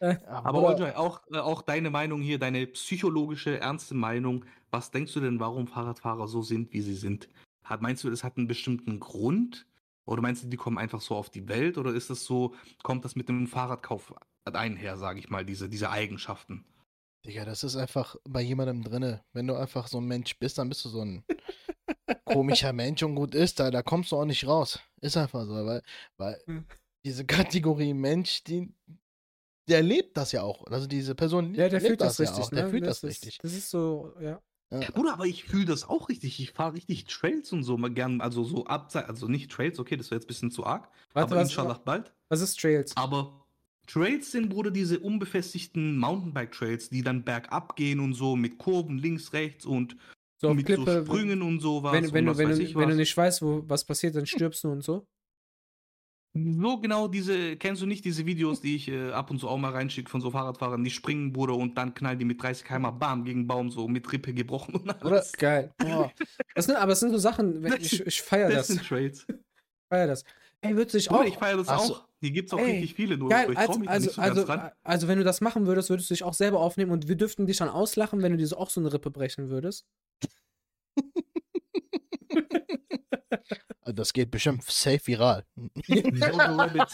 äh, Aber Oljoy, auch, äh, auch deine Meinung hier, deine psychologische, ernste Meinung. Was denkst du denn, warum Fahrradfahrer so sind, wie sie sind? Hat, meinst du, das hat einen bestimmten Grund? Oder meinst du, die kommen einfach so auf die Welt? Oder ist das so, kommt das mit dem Fahrradkauf einher, sage ich mal, diese, diese Eigenschaften? Digga, das ist einfach bei jemandem drinne. Wenn du einfach so ein Mensch bist, dann bist du so ein komischer Mensch und gut ist, da, da kommst du auch nicht raus. Ist einfach so, weil, weil Hm. diese Kategorie Mensch, die, der lebt das ja auch. Also diese Person ja, der lebt fühlt das, ja richtig. Der ne? fühlt das, richtig. Das ist so, ja. Ja. Bruder, aber ich fühle das auch richtig. Ich fahre richtig Trails und so mal gern, also so abseits, also nicht Trails, okay, das wäre jetzt ein bisschen zu arg. Warte, aber was, inshallah bald. was ist Trails? Aber Trails sind, Bruder, diese unbefestigten Mountainbike-Trails, die dann bergab gehen und so mit Kurven links, rechts und So mit Klippe, so Sprüngen und sowas. wenn, wenn, und du, was wenn, du, ich wenn du nicht weißt, wo, was passiert, dann stirbst du und so. So genau diese, kennst du nicht diese Videos, die ich äh, ab und zu auch mal reinschicke von so Fahrradfahrern, die springen, Bruder, und dann knallen die mit 30 km bam gegen den Baum, so mit Rippe gebrochen und Oder- alles. Geil. Oh, Das sind, aber es sind so Sachen, wenn, ich, ich feiere Das das. sind Trails. feier das. Ey, würdest du dich auch. ich feiere das Ach so. auch. Hier gibt es auch Ey, richtig viele, nur Geil, ich also, mich also, nicht so also, ganz ran. also, wenn du das machen würdest, würdest du dich auch selber aufnehmen und wir dürften dich dann auslachen, wenn du dir so auch so eine Rippe brechen würdest. also das geht bestimmt safe viral. Jojo Rabbit.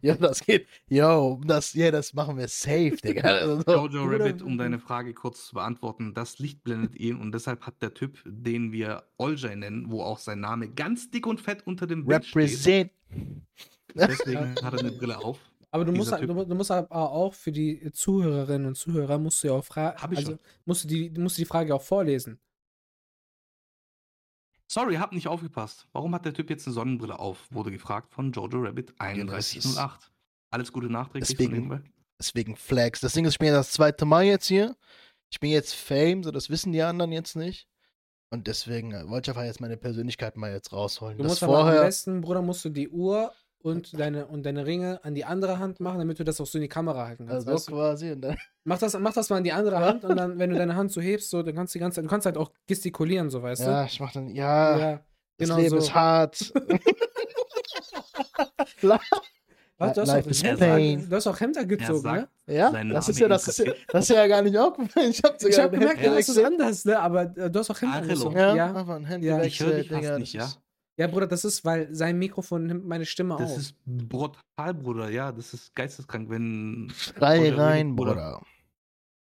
Ja, das geht. Yo, das, ja, das machen wir safe, Digga. Also, Jojo Rabbit, um deine Frage kurz zu beantworten, das Licht blendet ihn und deshalb hat der Typ, den wir Oljay nennen, wo auch sein Name ganz dick und fett unter dem Bild steht, represent. deswegen hat er eine Brille auf. Aber du musst, halt- du, du musst aber auch für die Zuhörerinnen und Zuhörer musst du ja auch fragen. Hab ich Also musst du die, musst du die Frage auch vorlesen. Sorry, hab nicht aufgepasst. Warum hat der Typ jetzt eine Sonnenbrille auf? Wurde gefragt von Jojo Rabbit 3108. Alles Gute nachträglich Deswegen-. Deswegen Flags. Das Ding ist, ich bin ja das zweite Mal jetzt hier. Ich bin jetzt Fame, so das wissen die anderen jetzt nicht. Und deswegen äh, wollte ich einfach jetzt meine Persönlichkeit mal jetzt rausholen. Du das musst aber am vorher. besten, Bruder, musst du die Uhr und deine, und deine Ringe an die andere Hand machen, damit du das auch so in die Kamera halten kannst. Also du? quasi. Und dann, Mach das, mach das mal in die andere Hand und dann, wenn du deine Hand so hebst, so, dann kannst du die ganze Zeit, du kannst halt auch gestikulieren, so weißt ja, ich mach dann, ja, du? Ja, das genau Leben so. ist hart. Warte, du, hast Life auch, pain. du hast auch Hemder Er gezogen, sagt, ne? ja, das ist ja, das ist ja, das ist ja gar nicht aufgefallen. Ich hab sogar Ich habe ein gemerkt, ja, das ist anders, ne? Aber äh, du hast auch Hemder Angelo. angezogen. Ja, Ja. Handy Ja. Ich höre dich fast nicht, ja? Ja, Bruder, das ist, weil sein Mikrofon nimmt meine Stimme Das auf. ist brutal, Bruder. Ja, das ist geisteskrank, wenn. ist Frei Jojo rein, Bruder.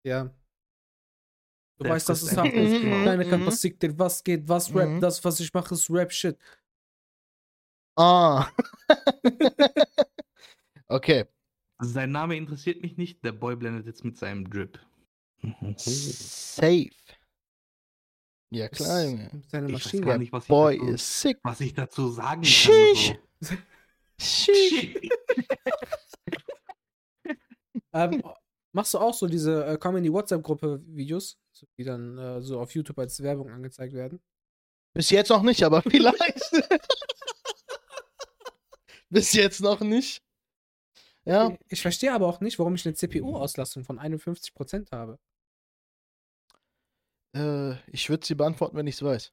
ja. Du weißt, das frisst ist einfach Sache. das Thema. Deine Mhm. Kapazität, was geht, was Rap, Mhm. das, was ich mache, ist Rap-Shit. Ah. okay. Sein Name interessiert mich nicht. Der Boy blendet jetzt mit seinem Drip. Safe. Ja, klar, Ist Junge. Seine Ich weiß Maschine. gar nicht, was ich, Boy dazu, is sick. was ich dazu sagen kann. Sheesh. So. Sheesh. Ähm, machst du auch so diese äh, Comedy WhatsApp-Gruppe Videos, die dann äh, so auf YouTube als Werbung angezeigt werden? Bis jetzt noch nicht, aber vielleicht. Bis jetzt noch nicht. Ja, Ich verstehe aber auch nicht, warum ich eine CPU-Auslastung von 51% habe. Äh, ich würde sie beantworten, wenn ich es weiß.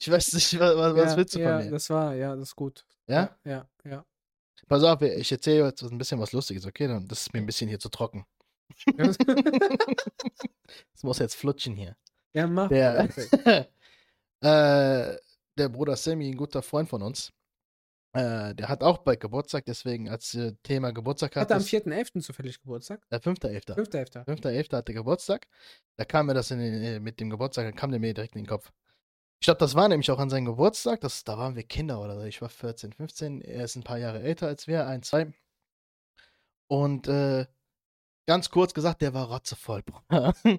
Ich weiß nicht, was, was ja, willst du ja, von mir? das war, ja, das ist gut. Ja? Ja, ja. Pass auf, ich erzähle jetzt ein bisschen was Lustiges, okay? Dann- Das ist mir ein bisschen hier zu trocken. ja, Das muss jetzt flutschen hier. ja mach. Der, äh, der Bruder Sammy, ein guter Freund von uns, äh, der hat auch bald Geburtstag, deswegen als äh, Thema Geburtstag Hat er am hattest- 4.11. zufällig Geburtstag? äh, 5.11. 5.11. 5.11. hatte Geburtstag. Da kam mir das in den, äh, mit dem Geburtstag, da kam der mir direkt in den Kopf. Ich glaube, das war nämlich auch an seinem Geburtstag. Das, da waren wir Kinder oder so. Ich war 14, 15. Er ist ein paar Jahre älter als wir, ein, zwei. Und äh, ganz kurz gesagt, der war rotzevoll, Bruder.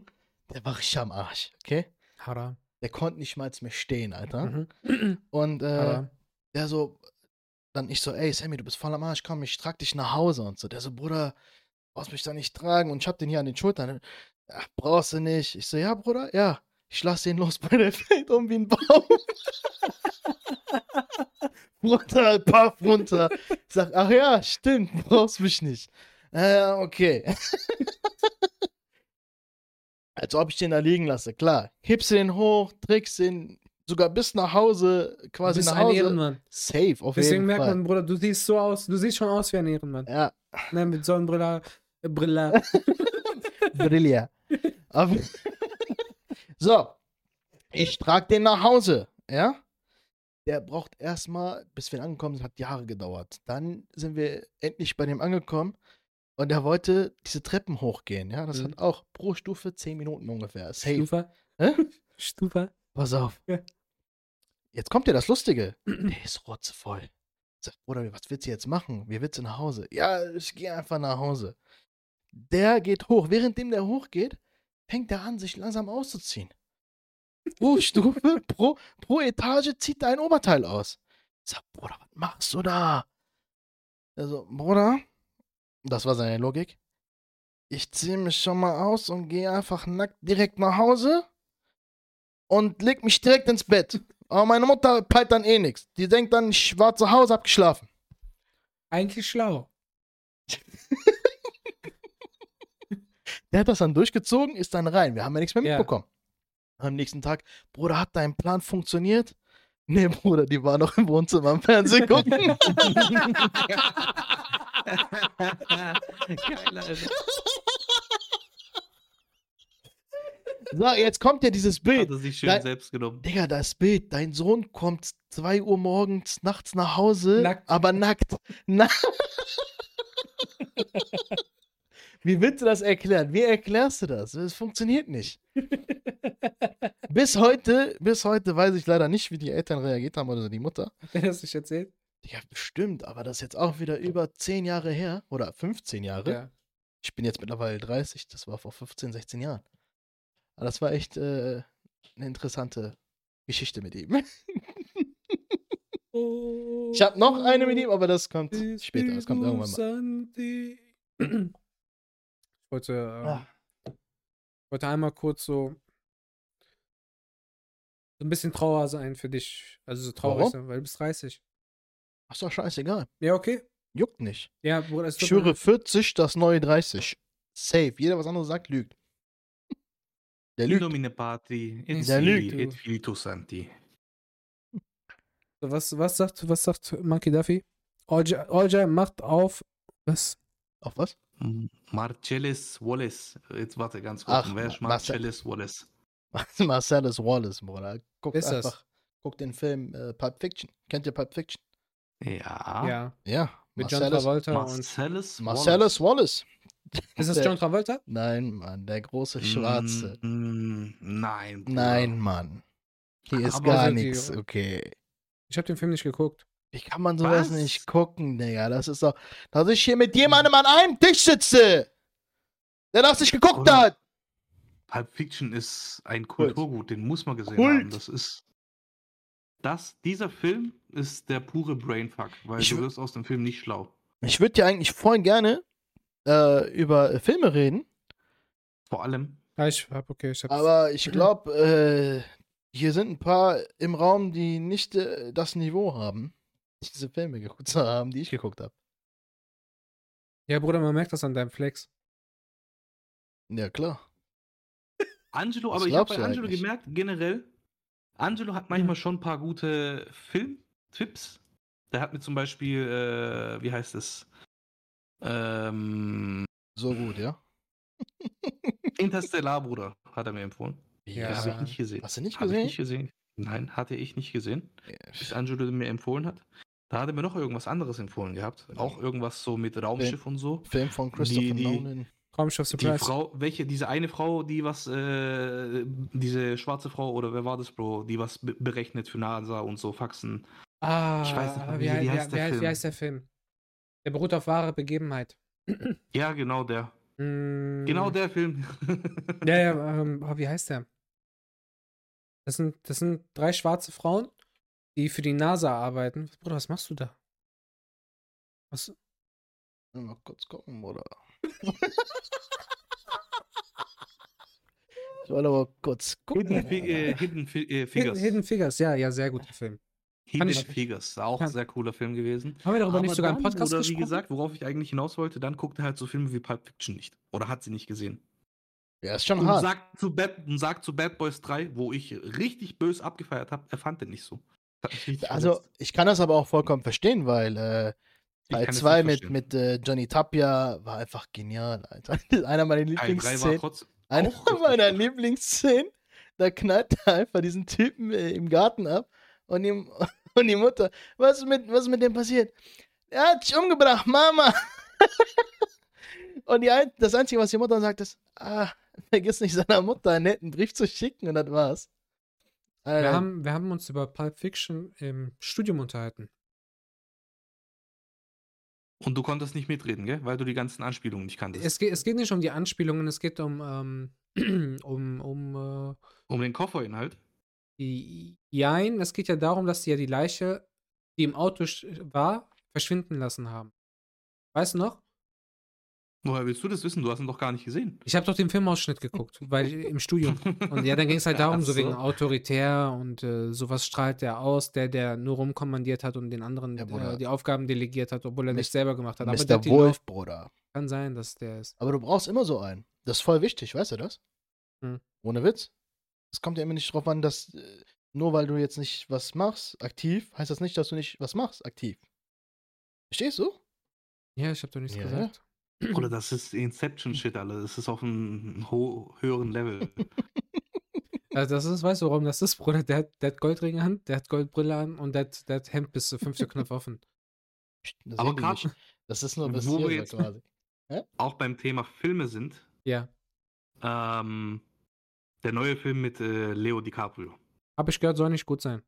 Der war richtig am Arsch, okay? Haram. Der konnte nicht mal mehr stehen, Alter. Mhm. Und äh, der so, dann ich so, ey Sammy, du bist voll am Arsch, komm, ich trag dich nach Hause und so. Der so, Bruder, brauchst mich da nicht tragen und ich hab den hier an den Schultern. Ach, brauchst du nicht. Ich so, ja, Bruder, ja. Ich lass den los, bei der fällt um wie ein Baum. runter, paff, runter. Ich sag, ach ja, stimmt, brauchst mich nicht. Äh, okay. Als ob ich den da liegen lasse, klar. Hebst du den hoch, trägst den sogar bis nach Hause, quasi nach ein Hause. Ehrenmann. Safe, auf Deswegen jeden merkt Fall. man, Bruder, du siehst so aus, du siehst schon aus wie ein Ehrenmann. Ja, Ne, mit Sonnenbrille, äh, Brille. Brilla. Aber- so, ich trag den nach Hause, ja? Der braucht erstmal, bis wir angekommen sind, hat Jahre gedauert. Dann sind wir endlich bei dem angekommen und er wollte diese Treppen hochgehen, ja? Das Mhm. hat auch pro Stufe 10 Minuten ungefähr. Safe. Stufe. Hä? Stufe. Pass auf. Ja. Jetzt kommt ja das Lustige. Der ist rotzevoll. Ich sag, Bruder, was willst du jetzt machen? Wie willst du nach Hause? Ja, ich gehe einfach nach Hause. Der geht hoch. Währenddem der hochgeht, fängt er an, sich langsam auszuziehen. Pro Stufe, pro, pro Etage zieht er ein Oberteil aus. Ich sag, Bruder, was machst du da? Also, Bruder, das war seine Logik. Ich ziehe mich schon mal aus und gehe einfach nackt direkt nach Hause und leg mich direkt ins Bett. Aber meine Mutter peilt dann eh nichts. Die denkt dann, ich war zu Hause, hab geschlafen. Eigentlich schlau. Der hat das dann durchgezogen, ist dann rein. Wir haben ja nichts mehr Ja. mitbekommen. Am nächsten Tag, Bruder, hat dein Plan funktioniert? Nee, Bruder, die war noch im Wohnzimmer am Fernsehen gucken. Geil, Alter. So, jetzt kommt ja dieses Hat Bild. er sich schön Geil. selbst genommen. Digga, das Bild. Dein Sohn kommt 2 Uhr morgens nachts nach Hause, Nackt. aber nackt. Na Wie willst du das erklären? Wie erklärst du das? Es funktioniert nicht. bis heute, bis heute weiß ich leider nicht, wie die Eltern reagiert haben oder die Mutter. Hat er das nicht erzählt? Ja, bestimmt, aber das ist jetzt auch wieder über 10 Jahre her oder 15 Jahre. Ja. Ich bin jetzt mittlerweile 30, das war vor 15, 16 Jahren. Aber das war echt äh, eine interessante Geschichte mit ihm. Ich habe noch eine mit ihm, aber das kommt später. Das kommt irgendwann mal. Ich wollte, Ah. wollte einmal kurz so ein bisschen Trauer sein für dich. Also so traurig Warum? sein, weil du bist 30. Ach so, scheißegal. Ja, okay. Juckt nicht. Ja, Bruder, Ich schwöre, leid. 40, das neue 30. Safe. Jeder, was anderes sagt, lügt. Der In lügt. nomine Patri, et. Filii, et Spiritus Sancti. So, Was, was sagt, was sagt Monkey Duffy? Olja, Olja macht auf. Was? Auf was? Marcellus Wallace. Jetzt warte ganz kurz. Ach, Wer ist Ma- Marcel- Marcellus Wallace? Marcellus Wallace, Bruder. Guckt ist das? einfach. Guckt den Film äh, Pulp Fiction. Kennt ihr Pulp Fiction? Ja. Ja. Ja. Mit John Marcellus, Travolta und. Marcellus Marcellus Wallace. Ist das Der- John Travolta? Nein, Mann, der große Wallace. Schwarze. Mm, nein. Bruder. Nein, Mann. Hier ist Aber gar nichts, okay. Ich habe den Film nicht geguckt. Wie kann man sowas Was? nicht gucken, Digga? Das ist doch, dass ich hier mit jemandem an einem Tisch sitze, der das nicht geguckt Oder- hat. Pulp Fiction ist ein Kult. Kulturgut, den muss man gesehen Kult. haben. Das ist. Das, dieser Film ist der pure Brainfuck, weil Ich du wirst aus dem Film nicht schlau. Ich würde ja eigentlich voll gerne äh, über äh, Filme reden, Vor allem, Ja, ich hab, okay, ich hab's. aber ich glaube, äh, hier sind ein paar im Raum, die nicht äh, das Niveau haben, diese Filme geguckt zu haben, die ich geguckt habe. ja, Bruder, man merkt das an deinem Flex. Ja, klar. Angelo, Was aber ich habe bei Angelo eigentlich? gemerkt, generell, Angelo hat manchmal schon ein paar gute Filmtipps. Der hat mir zum Beispiel, äh, wie heißt es? Ähm, So gut, ja. Interstellar, Bruder, hat er mir empfohlen. Ja, Das habe ich nicht gesehen. Hast du nicht Habe ich gesehen? nicht gesehen? Nein, hatte ich nicht gesehen. Ja, bis Angelo mir empfohlen hat. Da hat er mir noch irgendwas anderes empfohlen gehabt. Auch irgendwas so mit Raumschiff und so. Film von Christopher Die- die- Nolan. Raumschiff Die Surprise. Frau, welche, diese eine Frau, die was, äh, diese schwarze Frau, oder wer war das, Bro, die was be berechnet für NASA und so Faxen. Ah, Ich weiß nicht mehr, wie, wie- hei- wie heißt der wie, heißt- Film? wie heißt der Film? Der beruht auf wahre Begebenheit. Ja, genau der. Mm, Genau der Film. Ja, ja, ähm, oh, wie heißt der? Das sind, das sind drei schwarze Frauen, die für die NASA arbeiten. Bruder, was machst du da? Was? Mal kurz gucken, oder? ich wollte aber kurz gucken. Hidden, Fi äh, Hidden Fi äh, Figures. Hidden Figures, ja, ja, sehr guter Film. Hidden ich- Figures. Auch kann- sehr cooler Film gewesen. Haben wir darüber Aber nicht sogar dann, Podcast Bruder, gesprochen? Wie gesagt, worauf ich eigentlich hinaus wollte, dann guckt er halt so Filme wie Pulp Fiction nicht. Oder hat sie nicht gesehen. Ja, ist schon Und hart. sagt, zu Bad, und sagt zu Bad Boys 3, wo ich richtig böse abgefeiert habe, er fand den nicht so. Also, verletzt. ich kann das aber auch vollkommen verstehen, weil äh, Teil kann es 2 nicht mit, mit äh, Johnny Tapia war einfach genial, Alter. Einer meiner Teil 3 war Lieblingsszenen. Einer meiner. Lieblingsszenen, da knallt er einfach diesen Typen äh, im Garten ab und, ihm, und die Mutter, was ist, mit, was ist mit dem passiert? Er hat dich umgebracht, Mama. und die, das Einzige, was die Mutter sagt, ist, ah, vergiss nicht seiner Mutter einen netten Brief zu schicken und das war's. wir, haben, wir haben uns über Pulp Fiction im Studium unterhalten. Und du konntest nicht mitreden, gell? Weil du die ganzen Anspielungen nicht kanntest. Es geht, es geht nicht um die Anspielungen, es geht um, ähm, um, um äh, um den Kofferinhalt. Jein. Es geht ja darum, dass sie ja die Leiche, die im Auto war, verschwinden lassen haben. Weißt du noch? Woher willst du das wissen? Du hast ihn doch gar nicht gesehen. Ich habe doch den Filmausschnitt geguckt, weil ich, im Studium. Und ja, dann ging es halt darum, Ach so wegen so. autoritär und äh, sowas strahlt der aus, der, der nur rumkommandiert hat und den anderen Ja, äh, die Aufgaben delegiert hat, obwohl er nicht selber gemacht hat. Aber der Mr. hat die Wolf, Bruder. kann sein, dass der ist. Aber du brauchst immer so einen. Das ist voll wichtig, weißt du das? Hm. Ohne Witz. Es kommt ja immer nicht drauf an, dass äh, nur weil du jetzt nicht was machst, aktiv, heißt das nicht, dass du nicht was machst, aktiv. Verstehst du? Ja, ich habe doch nichts Ja. gesagt. Oder das ist Inception-Shit, Alter. Das ist auf einem höheren Level. Also das ist, weißt du, warum das ist, Bruder? Der hat, der hat Goldringe an, der hat Goldbrille an und der hat, der hat Hemd bis zu fünfte Knopf offen. Das Aber gerade. Das ist nur bis wo hier wir so jetzt- quasi. auch beim Thema Filme sind, Ja. ähm, der neue Film mit äh, Leo DiCaprio. Habe ich gehört, soll nicht gut sein.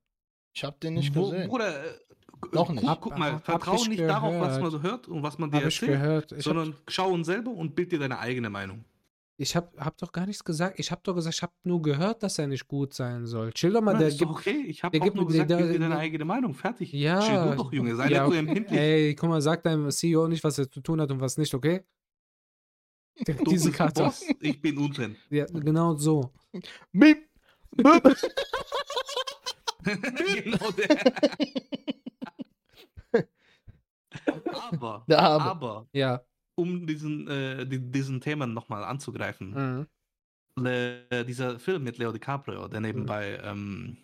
Ich hab den nicht Wo, gesehen. Bruder, äh, Noch guck, nicht. Hab- guck mal, hab vertrau ich nicht darauf, was man gehört. so hört und was man dir ich erzählt, gehört. Ich sondern schau ihn selber und bild dir deine eigene Meinung. ich hab, hab doch gar nichts gesagt. Ich habe doch gesagt, ich habe nur gehört, dass er nicht gut sein soll. Chill doch mal, Ja, der ist doch gibt. okay, ich der auch gibt nur mir- gesagt, der- bild dir der- deine eigene Meinung. Fertig. Ja. Chill doch, Junge, sei ja, nicht so okay. empfindlich. Ey, guck mal, sag deinem CEO nicht, was er zu tun hat und was nicht, okay? Du Diese Karte. Boss, ich bin unten. Ja, genau so. Miep. Miep. genau der. Aber, Arme. aber, Ja. um diesen, äh, die, diesen Themen nochmal anzugreifen, Mhm. äh, dieser Film mit Leo DiCaprio, der nebenbei ähm,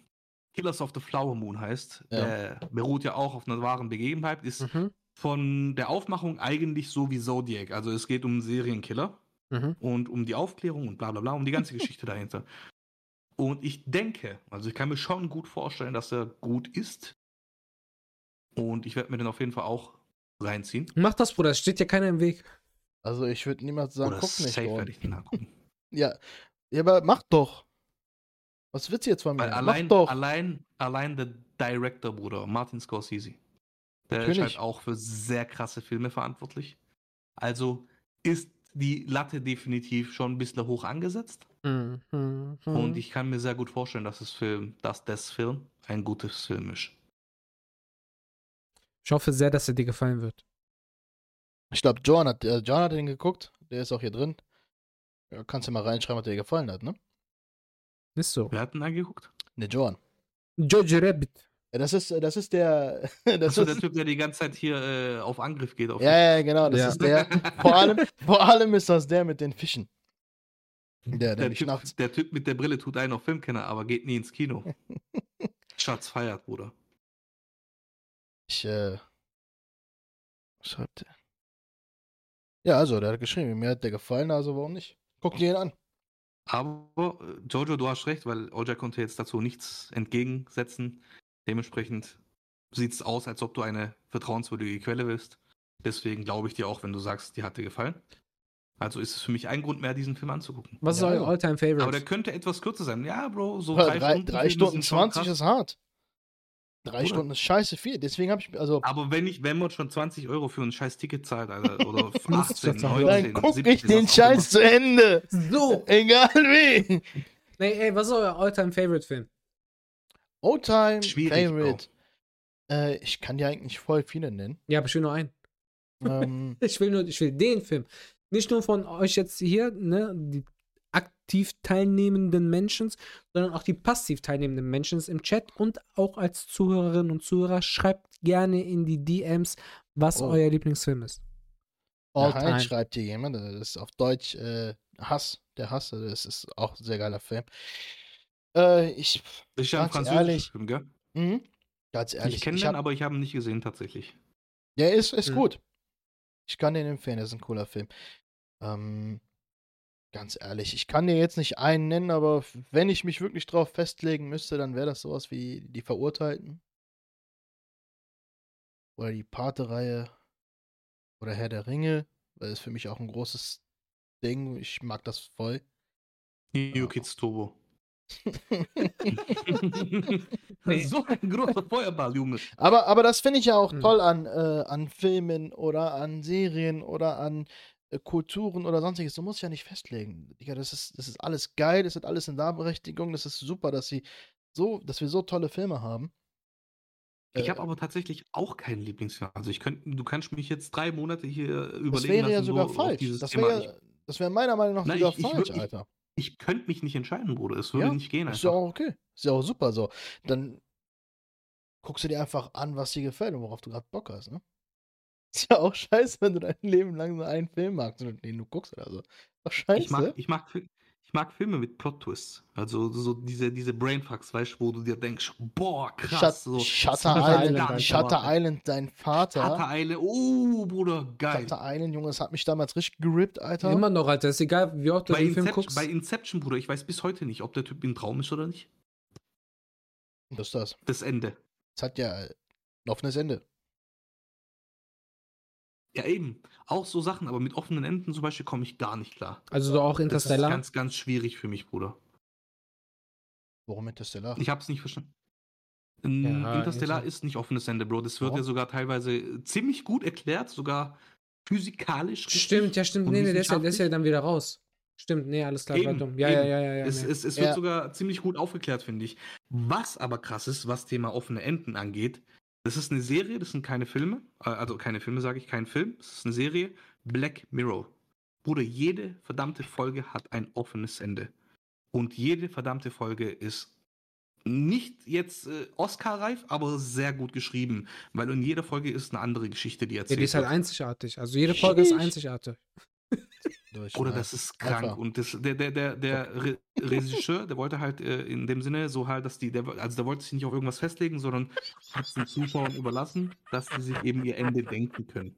Killers of the Flower Moon heißt, Ja. der beruht ja auch auf einer wahren Begebenheit, ist Mhm. von der Aufmachung eigentlich so wie Zodiac. Also es geht um einen Serienkiller Mhm. und um die Aufklärung und bla bla bla, um die ganze Geschichte dahinter. Und ich denke, also ich kann mir schon gut vorstellen, dass er gut ist. Und ich werde mir den auf jeden Fall auch reinziehen. Mach das, Bruder, es steht ja keiner im Weg. Also ich würde niemals sagen, Oder guck nicht. safe werde ich. Ja. ja, aber mach doch. Was willst du jetzt von mir? Weil mach allein, doch. allein, allein der Director, Bruder, Martin Scorsese, der ist Natürlich. halt auch für sehr krasse Filme verantwortlich. Also ist die Latte definitiv schon ein bisschen hoch angesetzt. Mhm. Mhm. Und ich kann mir sehr gut vorstellen, dass das Film, dass das Film ein gutes Film ist. Ich hoffe sehr, dass er dir gefallen wird. Ich glaube, John hat, äh, John hat den geguckt. Der ist auch hier drin. Ja, kannst du mal reinschreiben, was dir gefallen hat, ne? Ist so. Wer hat denn angeguckt? Ne, John. Jojo Rabbit. Ja, das ist, das ist der. Das der ist, Typ, der die ganze Zeit hier äh, auf Angriff geht. Auf ja, ja, genau. Das Ja. ist der. Vor allem, vor allem ist das der mit den Fischen. Der, der, der, typ, nachts. der Typ mit der Brille tut einen auf Filmkenner, aber geht nie ins Kino. Schatz feiert, Bruder. Ich, äh. Was schreibt der? Ja, also, der hat geschrieben, mir hat der gefallen, also warum nicht? Guck dir ihn an. Aber äh, Jojo, du hast recht, weil Oja konnte jetzt dazu nichts entgegensetzen. Dementsprechend sieht es aus, als ob du eine vertrauenswürdige Quelle bist. Deswegen glaube ich dir auch, wenn du sagst, dir hat dir gefallen. Also ist es für mich ein Grund mehr, diesen Film anzugucken. Was ist Ja, euer. Alltime Aber der Favorite? könnte etwas kürzer sein. Ja, Bro, so drei, drei, drei, Stunden. drei Stunden sind schon 20 krass. ist hart. Drei Bruder. Stunden ist scheiße viel. Deswegen habe ich, also, Aber wenn ich, wenn man schon 20 Euro für ein scheiß Ticket zahlt, Alter, oder Musst 18, du zahlen. 19, dann guck 17, ich den Scheiß zu Ende. So. Egal wie. Nee, ey, was ist euer Alltime Favorite Film? Oldtime Schwierig, Favorite. Äh, ich kann dir eigentlich voll viele nennen. Ja, aber ich will nur einen. ähm, Ich will nur, ich will den Film. Nicht nur von euch jetzt hier, ne, die aktiv teilnehmenden Menschen, sondern auch die passiv teilnehmenden Menschen im Chat und auch als Zuhörerinnen und Zuhörer schreibt gerne in die DMs, was Oh. euer Lieblingsfilm ist. Alltime Alltime. schreibt hier jemand. Das ist auf Deutsch äh, Hass. Der Hass. Das ist auch ein sehr geiler Film. Äh, ich, ja ein Ganz französischer ehrlich, Film, gell? mhm, ganz ehrlich. ich kenne ich den, hab, aber ich habe ihn nicht gesehen tatsächlich. Der ist, ist Mhm. gut. Ich kann den empfehlen, das ist ein cooler Film. Ähm, ganz ehrlich, ich kann dir jetzt nicht einen nennen, aber wenn ich mich wirklich drauf festlegen müsste, dann wäre das sowas wie die Verurteilten. Oder die Pate-Reihe. Oder Herr der Ringe. Das ist für mich auch ein großes Ding. Ich mag das voll. New Kids Turbo. so ein großer Feuerball, Junge. Aber, aber das finde ich ja auch Mhm. toll an, äh, an Filmen oder an Serien oder an äh, Kulturen oder sonstiges. Du musst ja nicht festlegen. Digga, das ist, das ist alles geil, das hat alles eine Darberechtigung, das ist super, dass sie so, dass wir so tolle Filme haben. Ich Äh, habe aber tatsächlich auch keinen Lieblingsfilm. Also ich könnte, du kannst mich jetzt drei Monate hier überlegen das wäre ja sogar falsch. Das wäre ja, das wäre meiner Meinung nach Na, sogar ich- ich falsch, ich- Alter. Ich, ich könnte mich nicht entscheiden, Bruder. Es würde Ja, nicht gehen Ist ja einfach. auch okay. Ist ja auch super so. Dann guckst du dir einfach an, was dir gefällt und worauf du gerade Bock hast, ne? Ist ja auch scheiße, wenn du dein Leben lang so einen Film magst, den du guckst oder so. Doch scheiße. Ich mag, ich, mag, ich mag Filme mit Plot-Twists. Also so diese, diese Brainfucks, weißt du, wo du dir denkst, boah, Shut, krass. so, Shutter Island, Island. Shutter Island, dein Vater. Shutter Island, oh, Bruder, geil. Shutter Island, Junge, das hat mich damals richtig gerippt, Alter. Immer noch, Alter. Ist egal, wie oft du Bei den Film Inception, guckst. bei Inception, Bruder, ich weiß bis heute nicht, ob der Typ ein Traum ist oder nicht. Was ist das? Das Ende. Das hat ja ein offenes Ende. Ja, eben. Auch so Sachen, aber mit offenen Enden zum Beispiel komme ich gar nicht klar. Also so auch Das ist Interstellar. ganz, ganz schwierig für mich, Bruder. Warum Interstellar? Ich hab's nicht verstanden. Ja, Interstellar Inter- ist nicht offenes Ende, Bro. Das wird Warum? ja sogar teilweise ziemlich gut erklärt, sogar physikalisch. Stimmt, ja, stimmt. Nee, nee, der ist ja, der ist ja dann wieder raus. Stimmt, nee, alles klar, Eben, war dumm. Ja, ja, eben. ja, ja, ja. Es, nee. es, es Ja. wird sogar ziemlich gut aufgeklärt, finde ich. Was aber krass ist, was Thema offene Enden angeht, das ist eine Serie, das sind keine Filme, äh, also keine Filme sage ich, kein Film, das ist eine Serie, Black Mirror. Bruder, jede verdammte Folge hat ein offenes Ende. Und jede verdammte Folge ist nicht jetzt äh, Oscar-reif, aber sehr gut geschrieben, weil in jeder Folge ist eine andere Geschichte, die Ja, erzählt die ist halt wird. einzigartig. Also jede Folge ist Sheesh. einzigartig. Oder das ist krank. Einfach. Und das, der, der, der, der Re Regisseur, der wollte halt äh, in dem Sinne so halt, dass die, der, also der wollte sich nicht auf irgendwas festlegen, sondern hat es den Zuschauern überlassen, dass sie sich eben ihr Ende denken können.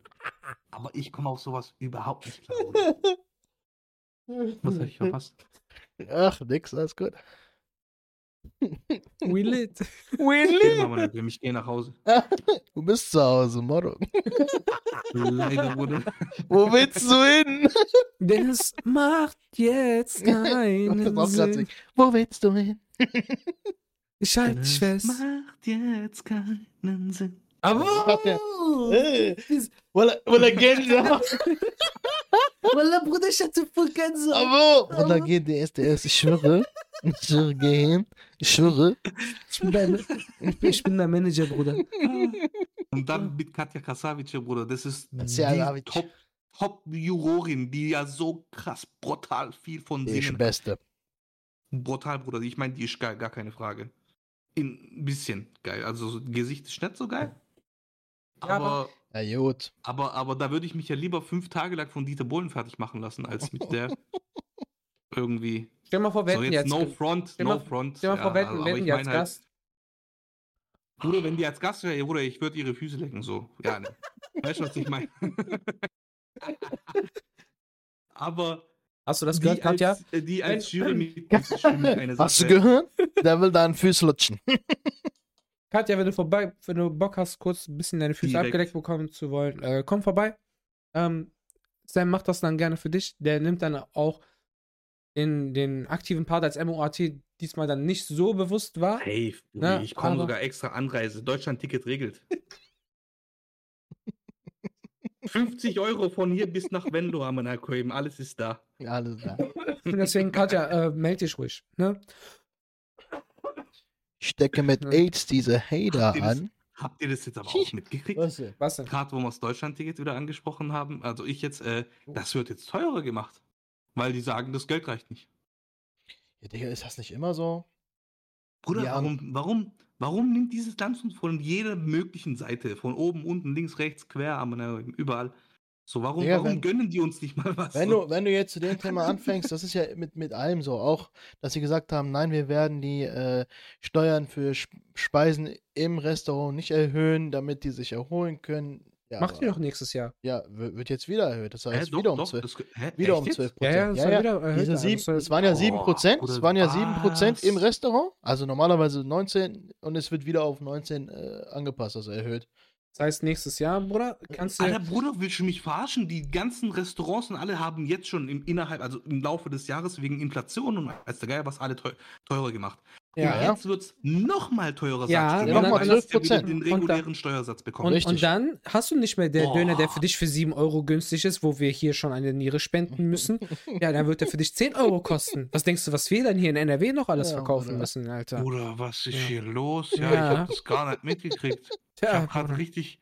Aber ich komme auf sowas überhaupt nicht klar. Oder? Was hab ich verpasst? Ach, nix, alles gut. We lit. Willy! Machen wir nicht, ich gehe nach Hause. Du bist zu Hause, Motto. Leider wurde. Wo willst du hin? Das macht jetzt keinen Sinn. Wo willst du hin? Ich halte dich fest. Macht jetzt keinen Sinn. Aber. Walla, walla, Gänsehaut. Wallah, Bruder, ich hatte voll Gänsehaut. Aber, walla, GDSDS, ich schwöre. Ich schwöre, gehen. Ich schwöre. Ich bin dein, ich bin dein Manager, Bruder. Und dann mit Katja Kasavic, Bruder. Das ist die Kasavic. Top, Top-Jurorin, die ja so krass brutal viel von Die ist singen. Beste. Brutal, Bruder. Ich meine, die ist geil, gar keine Frage. Ein bisschen geil. Also so Gesicht ist nicht so geil. Ja, aber- aber, Ja, gut. aber, aber da würde ich mich ja lieber fünf Tage lang von Dieter Bohlen fertig machen lassen, als mit der irgendwie. Stell mal vor, wir So jetzt, jetzt. no front, stell no mal- front. Stell mal vor, wir hätten, als halt, Gast. Bruder, wenn die als Gast wäre, Bruder, ich würde ihre Füße lecken, so. Ja, ne. Weißt du, was ich meine? Aber Hast du das die gehört, Katja? als, äh, die als mich eine Hast du gehört? Der will deinen Fuß lutschen. Katja, wenn du vorbei, wenn du Bock hast, kurz ein bisschen deine Füße Direkt. abgedeckt bekommen zu wollen, äh, komm vorbei. Ähm, Sam macht das dann gerne für dich. Der nimmt dann auch in den aktiven Part als MOAT diesmal dann nicht so bewusst wahr. Ja, Uli, ich komme sogar extra Anreise. Deutschland-Ticket regelt. 50 Euro von hier bis nach Venlo haben wir. Alles ist da. Ja, alles. Und deswegen, Katja, äh, meld dich ruhig. Ne? Ich stecke mit. AIDS diese Hater Habt ihr das- an. Habt ihr das jetzt aber auch mitgekriegt? Was denn? Was denn? Gerade wo wir das Deutschland-Ticket wieder angesprochen haben, also ich jetzt, äh, das wird jetzt teurer gemacht. Weil die sagen, das Geld reicht nicht. Ja, Digga, ist das nicht immer so? Bruder, Ja. warum, warum, warum nimmt dieses Land uns von jeder möglichen Seite, von oben, unten, links, rechts, quer, am- überall, so, warum, Digga, warum wenn- gönnen die uns nicht mal was? Wenn so? du, wenn du jetzt zu dem Thema anfängst, das ist ja mit, mit allem so, auch, dass sie gesagt haben, nein, wir werden die äh, Steuern für Sp- Speisen im Restaurant nicht erhöhen, damit die sich erholen können. Ja, Macht aber- ihr doch nächstes Jahr. Ja, wird jetzt wieder erhöht. Das Hä, heißt, doch, wieder um doch, 12, das, hä, wieder um jetzt? 12 Ja, ja, Prozent. das soll wieder erhöht Diese sieben, Das waren ja 7 Prozent, es waren ja 7 Prozent im? Restaurant, also normalerweise 19 und es wird wieder auf 19 äh, angepasst, also erhöht. Das heißt, nächstes Jahr, Bruder, kannst du. Alter Bruder, willst du mich verarschen? Die ganzen Restaurants und alle haben jetzt schon im innerhalb, also im Laufe des Jahres wegen Inflation und als der Geier was alle teu teurer gemacht. Ja, und ja. jetzt wird es nochmal teurer, Ja, nochmal weil es ja 12%. wieder den Und da- regulären Steuersatz bekommt. Und, und dann hast du nicht mehr der Boah. Döner, der für dich für 7 Euro günstig ist, wo wir hier schon eine Niere spenden müssen. Ja, dann wird der für dich 10 Euro kosten. Was denkst du, was wir dann hier in NRW noch alles Ja, verkaufen Bruder. müssen, Alter? Bruder, was ist Ja. hier los? Ja, Ja. ich hab das gar nicht mitgekriegt. Ich Tja, hab gerade richtig.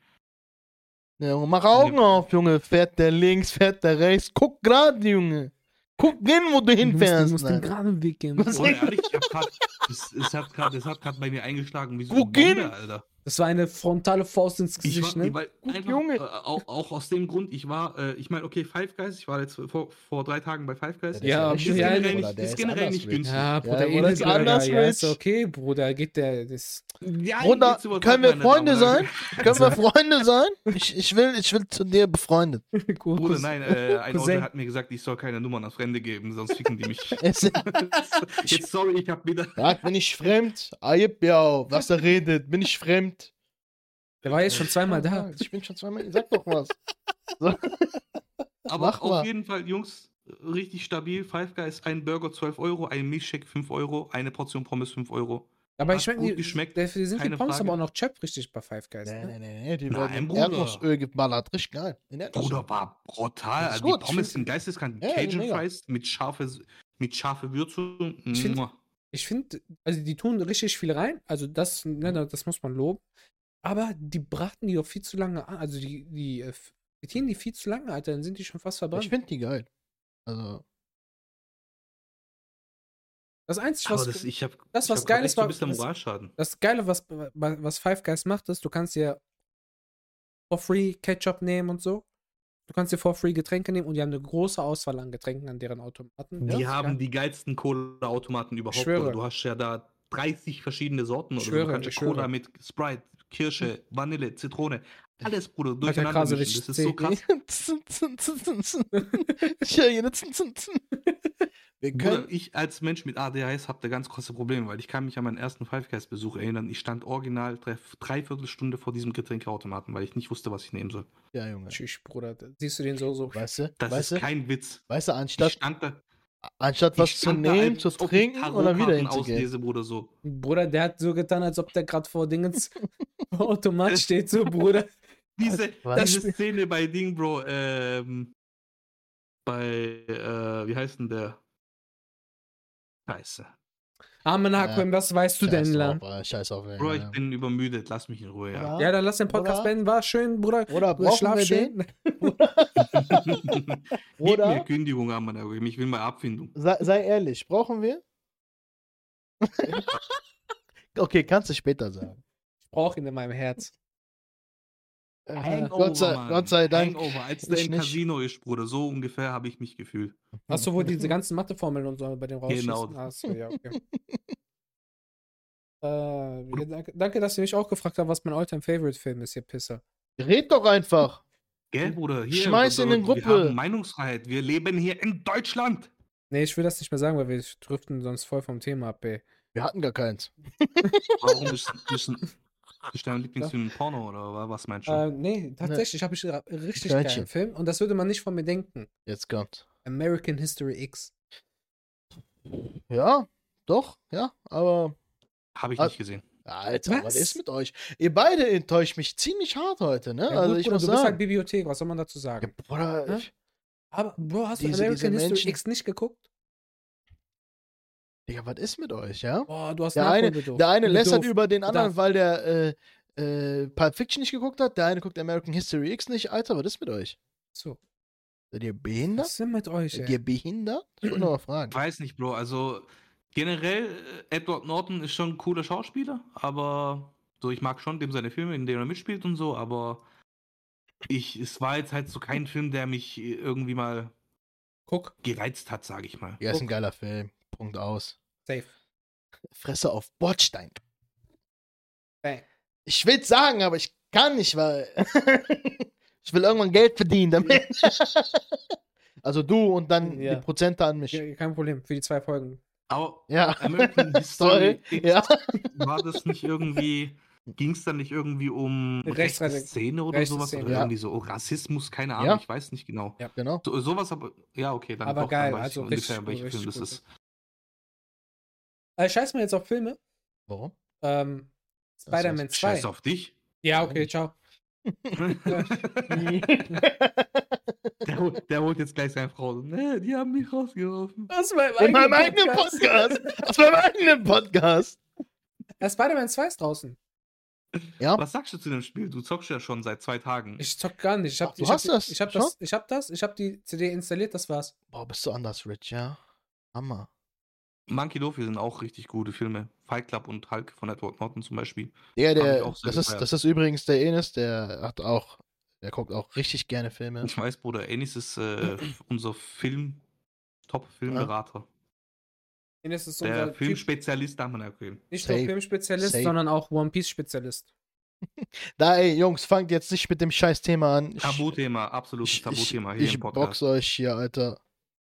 Ja, mach Augen auf, Junge. Fährt der links, fährt der rechts. Guck gerade, Junge. Guck hin, wo du du musst, du hinfährst. musst den geraden Weg gehen. Was? Bruder, ehrlich, ich hab grad, es, es hat gerade bei mir eingeschlagen wie so Wo eine gehen? Bombe, Alter. Das war eine frontale Faust ins Ich Gesicht, war, ne? weil Gut, einfach, Junge. Äh, auch, auch aus dem Grund, ich war, äh, ich meine, okay, Five Guys, ich war jetzt vor, vor drei Tagen bei Five Guys. der ist Ja, ja, ja, generell nicht- ist generell anders nicht günstig. Ja, Bruder, Ja, Bruder, ist anders, ja, ist okay, Bruder, geht der, das, Ja, Bruder, können wir Freunde sein? Können wir Freunde sein? Ich, ich, will, ich will zu dir befreundet. Bruder, nein, äh, ein. Onkel hat mir gesagt, ich soll keine Nummern an Fremde geben, sonst ficken die mich. Jetzt, sorry, ich hab wieder. Frag, bin ich fremd? Ayib, ja, was er redet. Bin ich fremd? Der war jetzt schon zweimal da. Ich bin schon zweimal. Sag doch was. Aber Mach auf mal. jeden Fall, Jungs, richtig stabil. Five Guys, ein Burger 12 Euro, ein Milchshake 5 Euro, eine Portion Pommes 5 Euro. Aber ich meine, gut die, geschmeckt, dafür sind die Pommes Frage. aber auch noch chöp richtig bei Five Guys. Nee, Ne? nee, nee, nee. Die Nein, werden Bruder. Erdnussöl geballert. Richtig geil. Bruder, war brutal. Also gut, die Pommes find- sind geisteskrank. Ja, die Cajun mega. Fries mit scharfe, mit scharfe Würzung. Ich find- finde, also die tun richtig viel rein. Also das, ne, das muss man loben. Aber die braten die auch viel zu lange an. Also die, die äh, frittieren die viel zu lange, Alter. Dann sind die schon fast verbrannt. Ich finde die geil. Also, das Einzige, was, das, ich hab, das, ich was hab geil grad ist, echt so war- ein bisschen das- Moralschaden. das Geile, was, was Five Guys macht, ist, du kannst dir for free Ketchup nehmen und so. Du kannst dir for free Getränke nehmen und die haben eine große Auswahl an Getränken an deren Automaten. Die Ja, haben die geilsten Cola-Automaten überhaupt. schwöre. Bruder. Du hast ja da 30 verschiedene Sorten. Oder so. schwöre, du kannst ja ich schwöre. Cola mit Sprite, Kirsche, Vanille, Zitrone. Alles, Bruder, durcheinander mischen. Das ist so krass. ich. Wir Bruder, können. ich als Mensch mit ADHS habe da ganz große Probleme, weil ich kann mich an meinen ersten Five Guys Besuch erinnern. Ich stand original drei, dreiviertel Stunde vor diesem Getränkeautomaten, weil ich nicht wusste, was ich nehmen soll. Ja, Junge. Tschüss, Bruder. Siehst du den so, so. Weißt du? Das weißt ist du? kein Witz. Weißt du, Ich anstatt, stand da, anstatt ich was zu nehmen, zu trinken oder wieder Tarotkarten hinzugehen. auslese, Bruder, so. Bruder, der hat so getan, als ob der gerade vor Dingens Automat steht so, Bruder. Diese, diese Szene bei Ding, Bro, ähm, bei, äh, wie heißt denn der? Scheiße. Arme Nakuem, was weißt du denn, Scheiß Lan? drauf, äh, Scheiß auf. Bro, ich ja. bin übermüdet, lass mich in Ruhe, ja. Ja, dann lass den Podcast beenden. War schön, Bruder. Oder Bruder, brauchen schlaf wir schön. den? Gib Oder? mir Kündigung an, Mann, ich will mal Abfindung. Sei, sei ehrlich, brauchen wir? okay, kannst du später sagen. Ich brauche ihn in meinem Herz. Äh, Hangover, Gott, sei. Gott sei Dank. Hangover, als der ich im nicht. Casino ist, Bruder, so ungefähr habe ich mich gefühlt. Hast du wohl diese ganzen Matheformeln und so bei dem rausschießen? Genau. Ach so, ja, okay. äh, danke, danke, dass ihr mich auch gefragt habt, was mein All-Time-Favorite-Film ist, ihr Pisser. Red doch einfach. Gell, Bruder? Hier, Schmeiß in den Gruppe. Wir haben Meinungsfreiheit. Wir leben hier in Deutschland. Nee, ich will das nicht mehr sagen, weil wir driften sonst voll vom Thema ab, ey. Wir hatten gar keins. Warum ist, ist, ist dein Lieblingsfilm Porno oder wa- was meinst du? Äh, nee, tatsächlich habe ich einen richtig Geilchen. geilen Film und das würde man nicht von mir denken. Jetzt kommt. American History X. Ja, doch, ja, aber. Habe ich nicht gesehen. Alter, was? Was? ist mit euch? Ihr beide enttäuscht mich ziemlich hart heute, ne? Ja, also gut, ich Bruder, muss du bist halt sagen. Bibliothek, was soll man dazu Ja, sagen? Bruder, Hä? ich, Aber, Bro, hast Diese- du American diese History Menschen- X nicht geguckt? Digga, was ist mit euch, ja? Boah, du hast Der eine, der eine lästert über den anderen, Bedarf. weil der äh, äh, Pulp Fiction nicht geguckt hat. Der eine guckt American History X nicht. Alter, was ist mit euch? So, Seid ihr behindert? was ist denn mit euch, Seid ey? ihr behindert? Ich wollte noch mal fragen. Ich weiß nicht, Bro. Also generell, äh, Edward Norton ist schon ein cooler Schauspieler, aber so, ich mag schon dem seine Filme, in denen er mitspielt und so, aber ich, es war jetzt halt so kein Film, der mich irgendwie mal Guck, gereizt hat, sage ich mal. Ja, ist ein Guck. geiler Film. Punkt aus. safe. Fresse auf Bordstein. Bang. Ich will sagen, aber ich kann nicht, weil ich will irgendwann Geld verdienen damit. also du und dann Ja. die Prozente an mich. Ja, kein Problem, für die zwei Folgen. Aber Ja. American. History Ja. war das nicht irgendwie, ging es dann nicht irgendwie um rechte Rechtsradikal- Szene oder rechte sowas? Szene, Oder ja. irgendwie so Rassismus, keine Ahnung, Ja. ich weiß nicht genau. Genau. So, sowas aber, ja, okay, dann Aber doch, geil, dann weiß also ich ungefähr, welcher Film das gut. ist. Äh, scheiß mal jetzt auf Filme. Warum? Ähm, Spider-Man 2. Scheiß auf dich. Ja, okay, ciao. der, hol- der holt jetzt gleich seine Frau. Nee, die haben mich rausgeworfen. Das war In meinem eigenen Podcast. Aus meinem eigenen Podcast. Äh, Spider-Man 2 ist draußen. Ja. Was sagst du zu dem Spiel? Du zockst ja schon seit zwei Tagen. Ich zock gar nicht. Ich hab, Ach, du ich hast hab, das Ich hab schon? das. Ich hab das. Ich hab die CD installiert, das war's. Boah, bist du anders, Rich, ja? Hammer. Monkey Dofi sind auch richtig gute Filme. Fight Club und Hulk von Edward Norton zum Beispiel. Der, der, das ist, das ist übrigens der Enes, der hat auch, der guckt auch richtig gerne Filme. Ich weiß, Bruder, Ennis ist äh, unser Film, Top-Filmberater. Und das ist Der unser Typ, Filmspezialist darf man erwähnen. nicht Safe. nur Filmspezialist, Safe. sondern auch One Piece-Spezialist. Da, ey, Jungs, fangt jetzt nicht mit dem scheiß Thema an. Ich- Tabuthema, absolutes ich, ich, Tabuthema hier ich im Podcast. box euch hier, Alter.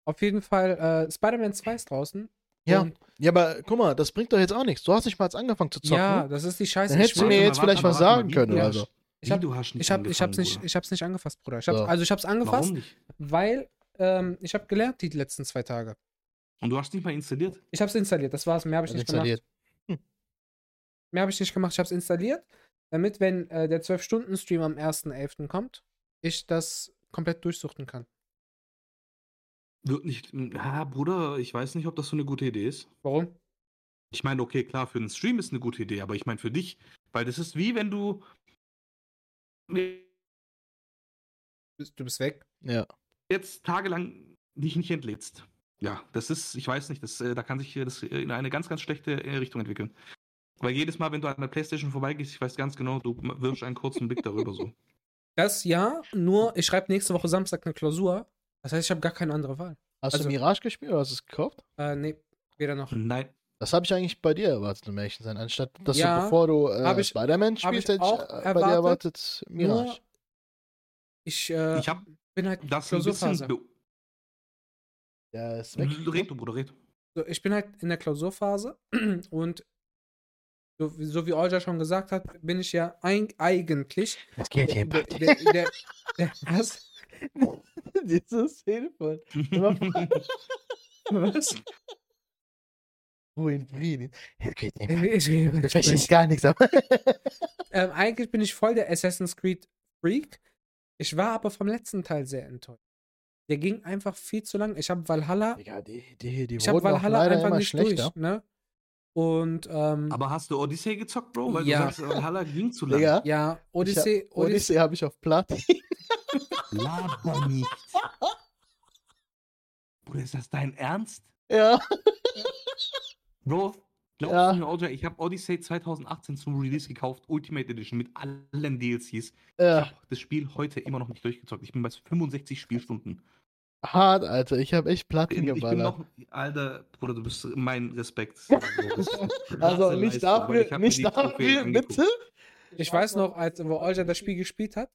Auf jeden Fall, äh, Spider-Man 2 ist draußen. Ja. Und, Ja, aber guck mal, das bringt doch jetzt auch nichts. Du hast nicht mal jetzt angefangen zu zocken. ja, das ist die Scheiße. Dann Ich hättest du mir jetzt vielleicht warte was sagen können wie oder so. Ich hab- Wie, du hast nicht Ich, hab, ich, hab's nicht, Bruder. ich hab's nicht angefasst, Bruder. Ich hab's, So. Also ich hab's angefasst, Warum nicht? weil ähm, ich habe gelernt die letzten zwei Tage. Und du hast nicht mal installiert? Ich hab's installiert, das war's. Mehr habe ich nicht gemacht. Mehr habe ich nicht gemacht. Ich habe es installiert, damit, wenn äh, der 12-Stunden-Stream am 1.11. kommt, ich das komplett durchsuchten kann. Wird nicht. Ja, Bruder, ich weiß nicht, ob das so eine gute Idee ist. Warum? Ich meine, okay, klar, für einen Stream ist eine gute Idee, aber ich meine für dich, weil das ist wie wenn du Du bist weg. Ja. jetzt tagelang dich nicht entlädst. Ja, das ist, ich weiß nicht, das, äh, da kann sich hier das in eine ganz, ganz schlechte äh, Richtung entwickeln. Weil jedes Mal, wenn du an der Playstation vorbeigehst, ich weiß ganz genau, du wirfst einen kurzen Blick darüber so. Das ja, nur ich schreibe nächste Woche Samstag eine Klausur. Das heißt, ich habe gar keine andere Wahl. Hast Also- du Mirage gespielt oder hast du es gekauft? Äh, nee, weder noch. Nein, Das habe ich eigentlich bei dir erwartet, um ehrlich zu sein. Anstatt, dass Ja, du, bevor du äh, hab ich- Spider-Man hab spielst, ich hätte ich auch äh, bei dir erwartet, erwartet Mirage. Ich, äh, ich habe bin halt das ein bisschen. Klausurphase. Der ist weg. Red du, Bruder, red. So, ich bin halt in der Klausurphase und so, so wie Olja schon gesagt hat, bin ich ja ein, eigentlich Es geht hier der, der, der, der, was? Dieses Telefon. Was? Ruhe in Frieden. Okay, Ich, ich, ich verstehe ich, gar nichts. Ähm, eigentlich bin ich voll der Assassin's Creed Freak. Ich war aber vom letzten Teil sehr enttäuscht. Der ging einfach viel zu lang. Ich habe Valhalla, Digga, die, die, die ich habe Valhalla einfach immer nicht schlechter. durch, ne? Und ähm, Aber hast du Odyssey gezockt, Bro? Weil Ja. du sagst, Valhalla ging zu lang. Digga, ja, Odyssey, ich hab, Odyssey, Odyssey habe ich auf Platin. Laber nicht. Bruder, ist das dein Ernst? ja. Bro, glaubst Ja. du mir, OJ, ich habe Odyssey 2018 zum Release gekauft, Ultimate Edition mit allen DLCs. Ich ja. habe das Spiel heute immer noch nicht durchgezockt. Ich bin bei 65 Spielstunden. Hart, Alter. Ich habe echt Platin Ich bin geballert. noch, Alter, Bruder, du bist mein Respekt. Also nicht Leistung, ich dafür, hab nicht dafür, bitte. ich weiß noch, als wo Olja das Spiel gespielt hat,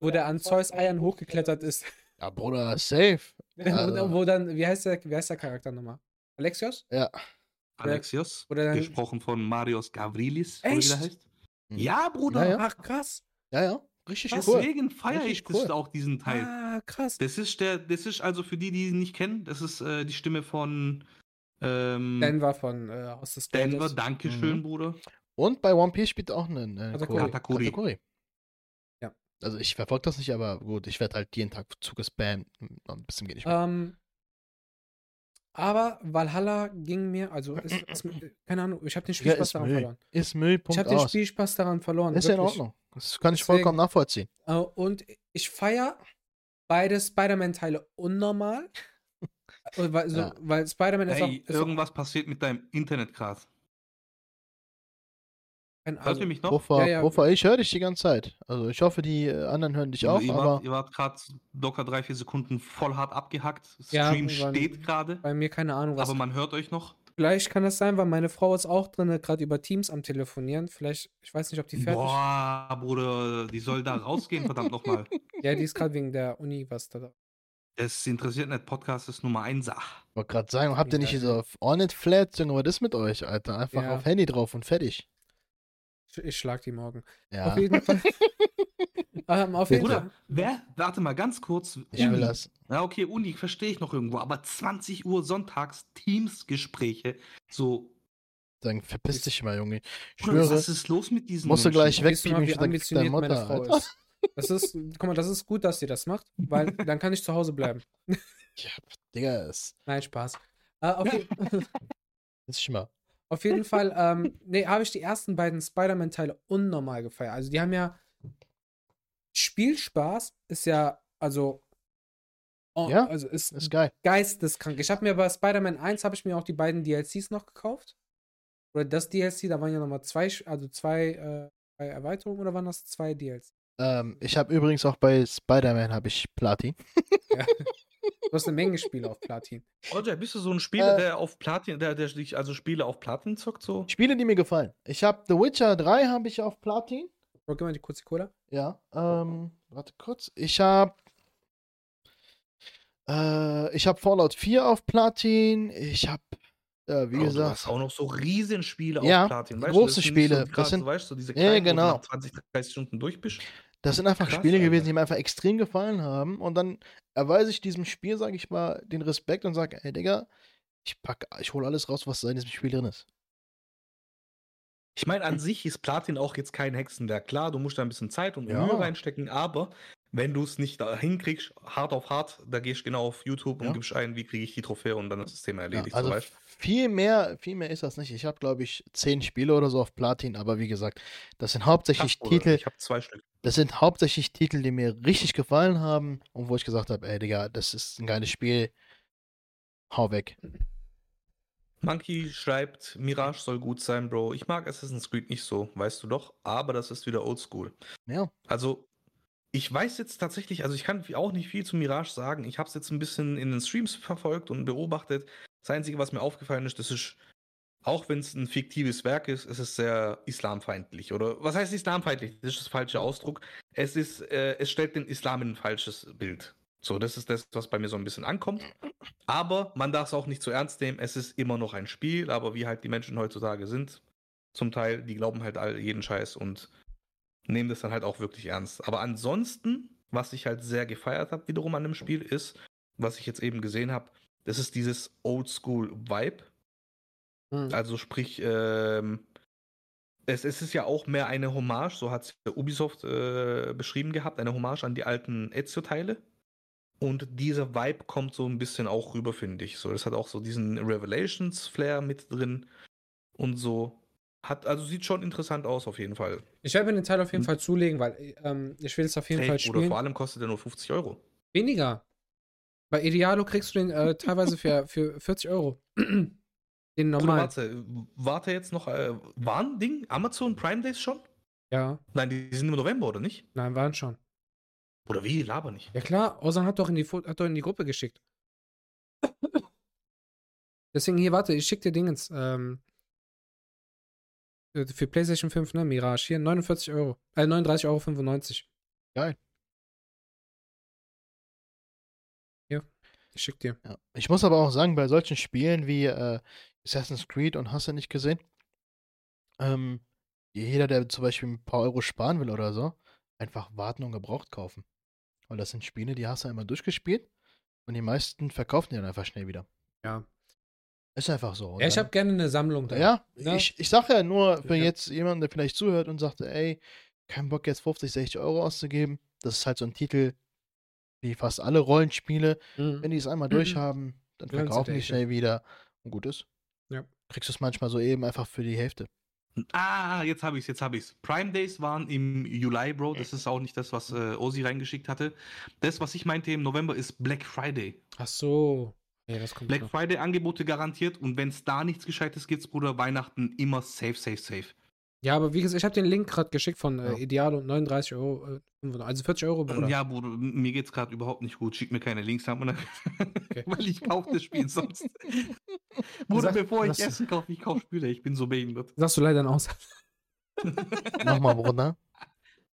wo der an Zeus Eiern hochgeklettert ist. Ja, Bruder, safe. Also- wo dann, wie heißt der, wie heißt der Charakter nochmal? Alexios? Ja. Alexios, Oder dann- gesprochen von Marios Gavrilis, oder wie Echt? der heißt. Mhm. Ja, Bruder. Ja, ja. Ach, krass. Ja, ja. Richtig cool. Deswegen feiere ich cool. auch diesen Teil. Ah, krass. Das ist der, das ist also für die, die ihn nicht kennen, das ist äh, die Stimme von ähm, Denver von äh, aus des Denver. Goldes. Dankeschön, Mhm. Bruder. Und bei One Piece spielt auch einen äh, Katakuri. Kuri. Katakuri. Katakuri. Ja. Also ich verfolge das nicht, aber gut, ich werde halt jeden Tag zugespammt. Ein bisschen geht nicht mehr. Ähm, aber Valhalla ging mir, also ist, ist, keine Ahnung, ich habe den Ja, Spielspaß ist daran Müll. verloren. Ist Müll, Ich Punkt habe den. Spielspaß daran verloren. Ist ja in wirklich. Ordnung. Das kann ich Deswegen- vollkommen nachvollziehen. Äh, und ich feiere beide Spider-Man-Teile unnormal. Äh, weil, so, Ja. weil Spider-Man ist auch, ist auch irgendwas passiert mit deinem Internet gerade. Kein, Hört ihr mich noch? Puffer, ja, ja. Puffer, ich höre dich die ganze Zeit. Also ich hoffe, die äh, anderen hören dich auch, ihr, aber wart, ihr wart gerade locker drei, vier Sekunden voll hart abgehackt. Stream steht gerade, bei mir keine Ahnung, was. aber man hört euch noch. Vielleicht kann das sein, weil meine Frau ist auch drin, gerade über Teams am Telefonieren. Vielleicht, ich weiß nicht, ob die fertig Boah, Bruder, die soll da rausgehen, verdammt nochmal. Ja, die ist gerade wegen der Uni was da. Das interessiert nicht, Podcast ist Nummer 1. Ach, wollte gerade sagen, habt ihr nicht auf Ornit Flat, Junge, was ist mit euch, Alter? Einfach Ja. auf Handy drauf und fertig. Ich, schlag die morgen. Ja, Auf jeden Fall. ähm, auf jeden Bruder, Fall. wer? Warte mal ganz kurz. ich will das. Ja, okay, Uni verstehe ich noch irgendwo, aber 20 Uhr sonntags Teams-Gespräche. So, Dann verpiss dich mal, Junge. Ich Bruder, schwöre, was ist los mit diesen musst du gleich mal, wie ich deine ambitioniert meine Mutter, Frau ist. Das ist, guck mal, das ist gut, dass sie das macht, weil dann kann ich zu Hause bleiben. Ja, Digga, ist, Nein, Spaß. Äh, auf, je ist ich mal. Auf jeden Fall, ähm, nee, habe ich die ersten beiden Spider-Man-Teile unnormal gefeiert. Also die haben ja Spielspaß ist ja, also oh, Ja, also ist, Ist geil. geisteskrank. Ich habe mir bei Spider-Man 1 habe ich mir auch die beiden DLCs noch gekauft. Oder das DLC, da waren ja nochmal zwei, also zwei, äh, Erweiterungen oder waren das zwei DLCs? Ähm, ich habe übrigens auch bei Spider-Man habe ich Platin. Ja. Du hast eine Menge Spiele auf Platin. Roger, bist du so ein Spieler, Äh. der auf Platin, der, der sich also Spiele auf Platin zockt, so? Spiele, die mir gefallen. Ich habe The Witcher 3 habe ich auf Platin. Bro, gib mal die kurze Cola. Ja, ähm, warte kurz. Ich habe äh, ich habe Fallout 4 auf Platin. Ich habe äh, wie du gesagt, hast auch noch so Riesenspiele Ja, auf Platin. große du, das sind nicht Spiele, So das sind- weißt du, diese Ja, kleinen, wo du genau. nach 20, 30 Stunden durch bist. das sind einfach Krass, Spiele gewesen, Alter. die mir einfach extrem gefallen haben und dann erweise ich diesem Spiel, sage ich mal, den Respekt und sage, ey Digga, ich pack ich hole alles raus, was in diesem Spiel drin ist. Ich meine, an sich ist Platin auch jetzt kein Hexenwerk. Klar, du musst da ein bisschen Zeit und Ja. Mühe reinstecken, aber wenn du es nicht da hinkriegst, hart auf hart, da gehst du genau auf YouTube und Ja. gibst ein, wie kriege ich die Trophäe und dann ist das Thema Ja, erledigt. also so, weißt? viel mehr, viel mehr ist das nicht. Ich habe, glaube ich, zehn Spiele oder so auf Platin, aber wie gesagt, das sind hauptsächlich Bruder. Titel, Ich habe zwei Stück. Das sind hauptsächlich Titel, die mir richtig gefallen haben und wo ich gesagt habe, ey Digga, das ist ein geiles Spiel. Hau weg. Monkey schreibt, Mirage soll gut sein, Bro. Ich mag Assassin's Creed nicht so, weißt du doch, aber das ist wieder oldschool. Ja. Also, ich weiß jetzt tatsächlich, also ich kann auch nicht viel zu Mirage sagen. Ich habe es jetzt ein bisschen in den Streams verfolgt und beobachtet. Das Einzige, was mir aufgefallen ist, das ist, auch wenn es ein fiktives Werk ist, es ist sehr islamfeindlich. Oder was heißt islamfeindlich? Das ist das falsche Ausdruck. Es ist, äh, es stellt den Islam in ein falsches Bild. So, das ist das, was bei mir so ein bisschen ankommt. Aber man darf es auch nicht zu ernst nehmen. Es ist immer noch ein Spiel, aber wie halt die Menschen heutzutage sind, zum Teil, die glauben halt all jeden Scheiß und nehmen das dann halt auch wirklich ernst. Aber ansonsten, was ich halt sehr gefeiert habe, wiederum an dem Spiel, ist, was ich jetzt eben gesehen habe, das ist dieses Oldschool-Vibe. Mhm. Also sprich, ähm, es, es ist ja auch mehr eine Hommage, so hat es Ubisoft äh, beschrieben gehabt, eine Hommage an die alten Ezio-Teile. Und dieser Vibe kommt so ein bisschen auch rüber, finde ich. So, das hat auch so diesen Revelations-Flair mit drin und so. Hat, also sieht schon interessant aus, auf jeden Fall. Ich werde mir den Teil auf jeden Hm. Fall zulegen, weil ähm, ich will es auf jeden Safe, Fall Oder spielen. vor allem kostet er nur 50 Euro. Weniger. Bei Idealo kriegst du den äh, teilweise für, für 40 Euro. den Oder normalen. warte, warte jetzt noch, äh, waren Ding Amazon Prime Days schon? Ja, Nein, die sind im November, oder nicht? nein, waren schon. Oder wie? Laber nicht. Ja klar, Ozan hat doch in die, hat doch in die Gruppe geschickt. Deswegen hier, warte, ich schick dir Dingens. Ähm, für für PlayStation 5, ne, Mirage. Hier 49 Euro. Äh, 39,95 Euro. Geil. Hier, ich schick dir. Ja. Ich muss aber auch sagen, bei solchen Spielen wie äh, Assassin's Creed und hast du nicht gesehen, ähm, jeder, der zum Beispiel ein paar Euro sparen will oder so, einfach warten und gebraucht kaufen. Weil das sind Spiele, die hast du einmal durchgespielt und die meisten verkaufen die dann einfach schnell wieder. Ja. Ist einfach so. Ja, ich habe gerne eine Sammlung da. Ja, Ja. ich, ich sag ja nur für Ja. jetzt jemanden, der vielleicht zuhört und sagt, ey, kein Bock jetzt 50, 60 Euro auszugeben. Das ist halt so ein Titel wie fast alle Rollenspiele. Mhm. Wenn die es einmal durchhaben, dann verkaufen die schnell wieder und gut ist. Ja. Kriegst du es manchmal so eben einfach für die Hälfte. Ah, jetzt habe ich's, jetzt habe ich's. Prime Days waren im Juli, Bro. Das ist auch nicht das, was äh, Osi reingeschickt hatte. Das, was ich meinte im November, ist Black Friday. Ach so. Ja, das kommt Black noch. Friday Angebote garantiert und wenn es da nichts Gescheites gibt, Bruder, Weihnachten immer safe, safe, safe. Ja, aber wie gesagt, ich habe den Link gerade geschickt von äh, Ja. Idealo, 39 Euro, äh, 95, also 40 Euro, Bruder. Ja, Bruder, mir geht's gerade überhaupt nicht gut. Schick mir keine Links, haben wir weil ich kaufe das Spiel sonst. Bruder, Sag- bevor ich Essen kaufe, ich kaufe Spiele. Ich bin so behindert. Sagst du leider ein Aus. Nochmal, Bruder.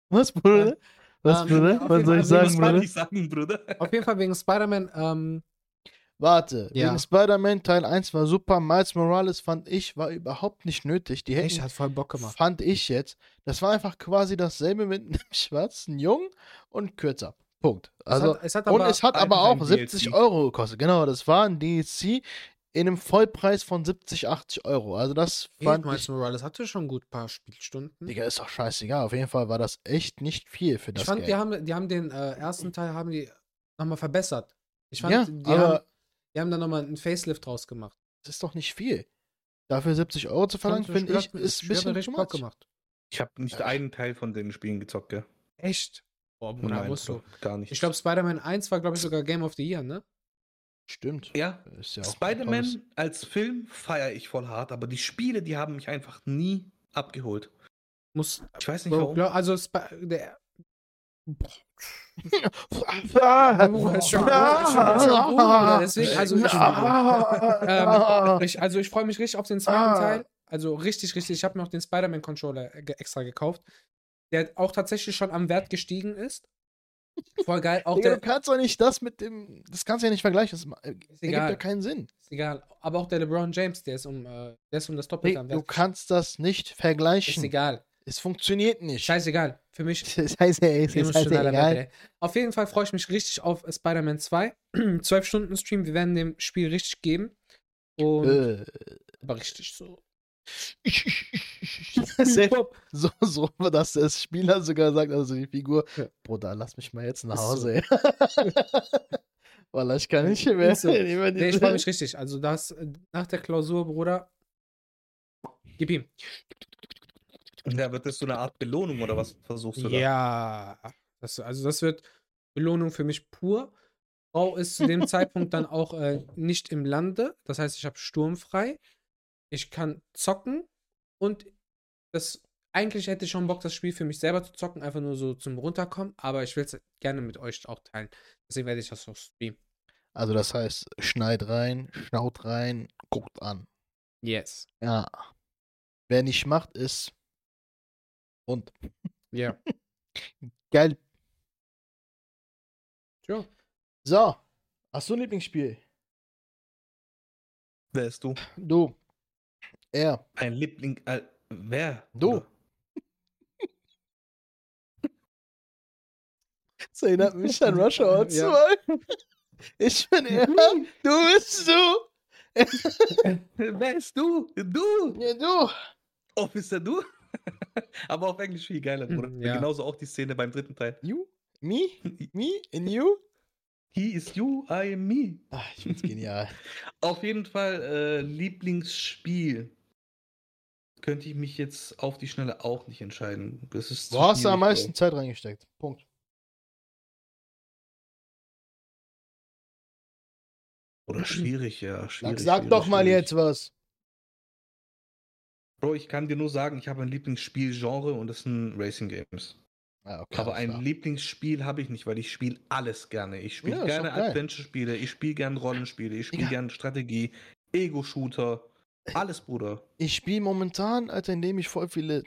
Was, Bruder? Was, Ähm, Bruder? Was soll ich sagen, Bruder? ich sagen, Bruder? Auf jeden Fall wegen Spider-Man, ähm, Warte, Ja. wegen Spider-Man Teil 1 war super. Miles Morales fand ich, war überhaupt nicht nötig. Die hätten echt, hat voll Bock gemacht. fand ich jetzt. Das war einfach quasi dasselbe mit einem schwarzen Jungen und kürzer. Punkt. Also, es hat, es hat und es hat aber auch ein 70 DLC. Euro gekostet. Genau, das war ein DLC in einem Vollpreis von 70, 80 Euro. Also das fand Miles ich, Morales hatte schon gut ein paar Spielstunden. Digga, ist doch scheißegal. Auf jeden Fall war das echt nicht viel für das ich fand, Geld. die haben, die haben den äh, ersten Teil haben die nochmal verbessert. Ich fand, ja, die, aber haben, die haben da nochmal einen Facelift draus gemacht. das ist doch nicht viel. Dafür 70 Euro zu verlangen, finde ich, ist ein bisschen richtig Bock gemacht. Ich habe nicht einen Teil von den Spielen gezockt, gell? Echt? Boah, Bruder, Nein, musst du. gar nicht. Ich glaube, Spider-Man 1 war, glaube ich, sogar Game of the Year, ne? Stimmt. ja, Ist ja Spider-Man als Film feiere ich voll hart, aber die Spiele, die haben mich einfach nie abgeholt. Muss. Ich weiß nicht warum. also, der. Ist ist ist. Deswegen, also, ich, ähm, ich, also ich freue mich richtig auf den zweiten Ah. Teil. Also richtig, richtig. Ich habe mir auch den Spider-Man-Controller ge extra gekauft, der auch tatsächlich schon am Wert gestiegen ist. Voll geil. Auch Digga, der, du kannst doch nicht das mit dem. Das kannst du ja nicht vergleichen. Das ma- ergibt ja keinen Sinn. ist egal. Aber auch der LeBron James, der ist um, äh, der ist um das Nee, Doppelte am Wert. du kannst das nicht Ist vergleichen. egal. Es funktioniert nicht. Scheißegal. Für mich ey, es ist emotionaler. Wert, ey. Auf jeden Fall freue ich mich richtig auf Spider-Man 2. 12 Stunden Stream. Wir werden dem Spiel richtig geben. Und Äh. aber richtig so. So, so, dass der Spieler sogar sagt, also die Figur. Bruder, lass mich mal jetzt nach. Hause. Weil ich kann nicht mehr. So. Nee, ich freue mich richtig. Also das äh, nach der Klausur, Bruder. Gib ihm. Ja, wird das so eine Art Belohnung oder was versuchst du da? Ja. Das, also das wird Belohnung für mich pur. Frau ist zu dem Zeitpunkt dann auch äh, nicht im Lande. Das heißt, ich habe sturmfrei. Ich kann zocken und das eigentlich hätte ich schon Bock, das Spiel für mich selber zu zocken, einfach nur so zum Runterkommen, aber ich will es gerne mit euch auch teilen. Deswegen werde ich das auch streamen. Also, das heißt, schneid rein, schnaut rein, guckt an. Yes. Ja. Wer nicht macht, ist. Und. Ja. Geil. Tja. So. Hast du ein Lieblingsspiel? Wer ist du? Du. Er. Ein Liebling. Äh, wer? Du. Das erinnert mich an Rush Hour 2. Ja. Ich bin er, du bist du. Wer ist du? Du! Ja, du. Officer, du? Aber auf Englisch viel geiler, Bruder. Ja. Genauso auch die Szene beim dritten Teil. You? Me? Me? In you? He is you, I am me. Ach, ich find's genial. Auf jeden Fall äh, Lieblingsspiel. Könnte ich mich jetzt auf die Schnelle auch nicht entscheiden. Das ist Wo hast du am meisten Zeit reingesteckt? Punkt. Oder schwierig, ja. Schwierig, Sag, sag schwierig, doch mal schwierig. jetzt was. Bro, ich kann dir nur sagen, ich habe ein Lieblingsspielgenre und das sind Racing Games. Ah, okay, Aber ein klar. Lieblingsspiel habe ich nicht, weil ich spiele alles gerne. Ich spiele Ja, gerne. Adventure-Spiele, ich spiele gerne Rollenspiele, ich spiele Digga. gerne Strategie, Ego-Shooter, alles, Bruder. Ich spiele momentan, Alter, indem ich voll viele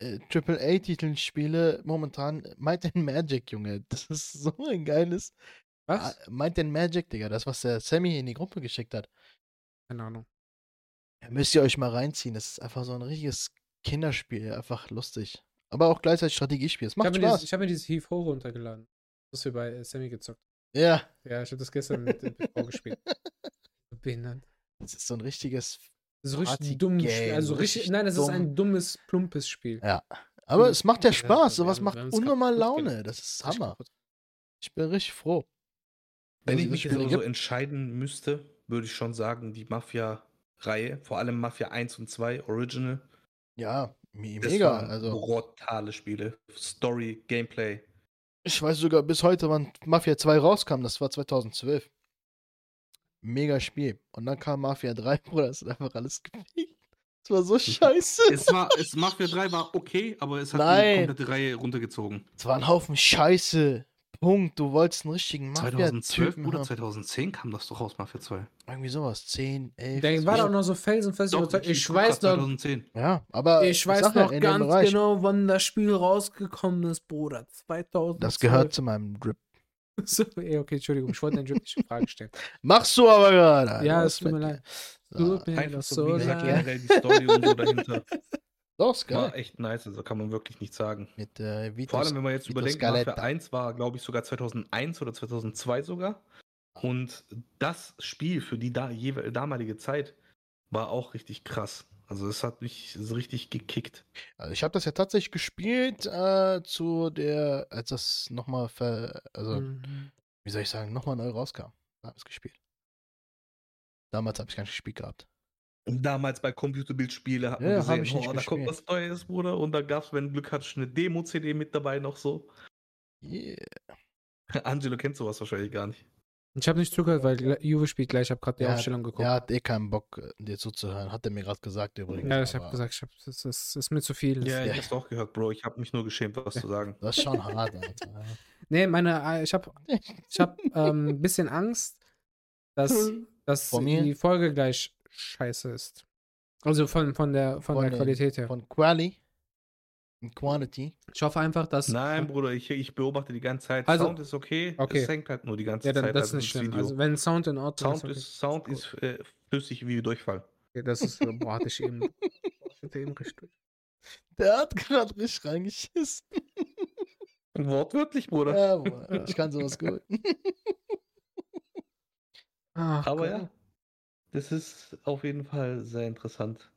äh, AAA-Titel spiele, momentan Might and Magic, Junge. Das ist so ein geiles. Was? Ah, Might and Magic, Digga. Das, was der Sammy in die Gruppe geschickt hat. Keine Ahnung. Ja, müsst ihr euch mal reinziehen. Das ist einfach so ein richtiges Kinderspiel. Einfach lustig. Aber auch gleichzeitig Strategiespiel. Es Ich macht habe mir, dieses- Spaß. ich hab mir dieses Heave Ho runtergeladen. Das wir bei äh, Sammy gezockt. Ja. Ja, ich habe das gestern mit dem Frau gespielt. Behindert. Das ist so ein richtiges. Das ist richtig Party dumm. Game, Also richtig, richtig nein, es ist dumm. ein dummes, plumpes Spiel. Ja. Aber es macht ja Spaß. Sowas macht unnormal Laune. Das ist Hammer. Ich bin richtig froh. Wenn Also ich mich nur so- so entscheiden müsste, würde ich schon sagen, die Mafia-Reihe, vor allem Mafia 1 und 2, Original. Ja, mega. Also, brutale Spiele. Story, Gameplay. ich weiß sogar bis heute, wann Mafia 2 rauskam. Das war 2012. Mega Spiel. Und dann kam Mafia 3, Bruder. Das ist einfach alles gefickt. Das war so scheiße. Es war, es, Mafia 3 war okay, aber es hat Nein. die komplette Reihe runtergezogen. Es war ein Haufen Scheiße. Punkt. Du wolltest einen richtigen 2012 Mafia-Typen oder haben. 2010 kam das doch raus, Mafia 2. Irgendwie sowas. 10, 11. Der war 12. doch noch so felsenfest Doch, überzeugt. Ich grad, weiß noch, 2010. Ja, aber ich weiß noch in dem ganz genau, wann das Spiel rausgekommen ist, Bruder. 2000. Das gehört zu meinem Drip. So, ey, okay, Entschuldigung, ich wollte eine juristische Frage stellen. Machst du aber gerade. Ja, es tut mir leid. So. Tut mir Einfach das so, so wie gesagt, leid. generell die Story und so dahinter. Doch, ist geil. War echt nice, also kann man wirklich nicht sagen. Mit äh, Vitos, Vor allem, wenn man jetzt Vito überdenkt, Scaletta. Mafia 1 war, glaube ich, sogar 2001 oder 2002 sogar. Und das Spiel für die da, damalige Zeit war auch richtig krass. Also es hat mich so richtig gekickt. Also ich habe das ja tatsächlich gespielt äh, zu der, als das nochmal, also Mhm. wie soll ich sagen, nochmal neu rauskam. Da habe ich es gespielt. Damals habe ich gar nicht gespielt gehabt. Und damals bei Computerbildspiele hat Ja, man hab gesehen, oh, da kommt gespielt. was Neues, Bruder. Und da gab es, wenn Glück hattest, eine Demo-CD mit dabei noch so. Yeah. Angelo kennt sowas wahrscheinlich gar nicht. Ich habe nicht zugehört, weil Juve spielt gleich. Ich habe gerade die Ja, Aufstellung geguckt. Er hat eh keinen Bock, äh, dir zuzuhören. Hat er mir gerade gesagt übrigens. Ja, ich habe gesagt, ich hab, das, ist, ist mir zu viel. Ja, Ja. ich hab's auch gehört, Bro. Ich habe mich nur geschämt, was zu sagen. Das ist schon hart, Alter. Nee, meine, äh, ich habe ich hab, ähm, ein bisschen Angst, dass, dass die Folge gleich scheiße ist. Also von, von der, von Von der den- Qualität her. Von Quali Quantity. Ich hoffe einfach, dass. Nein, Bruder, ich, ich beobachte die ganze Zeit. Also- Sound ist okay, okay. es hängt halt nur die ganze Ja, dann, Zeit. das ist also nicht schlimm. Video. Also, wenn Sound in Ordnung Sound okay. ist, Sound ist äh, flüssig wie Durchfall. Okay, das ist. äh, Boah, hatte ich eben. Ich hatte eben richtig. Der hat gerade richtig reingeschissen. Wortwörtlich, Bruder. Ja, Bruder, ich kann sowas gut. Ach, Aber Gott. ja, das ist auf jeden Fall sehr interessant.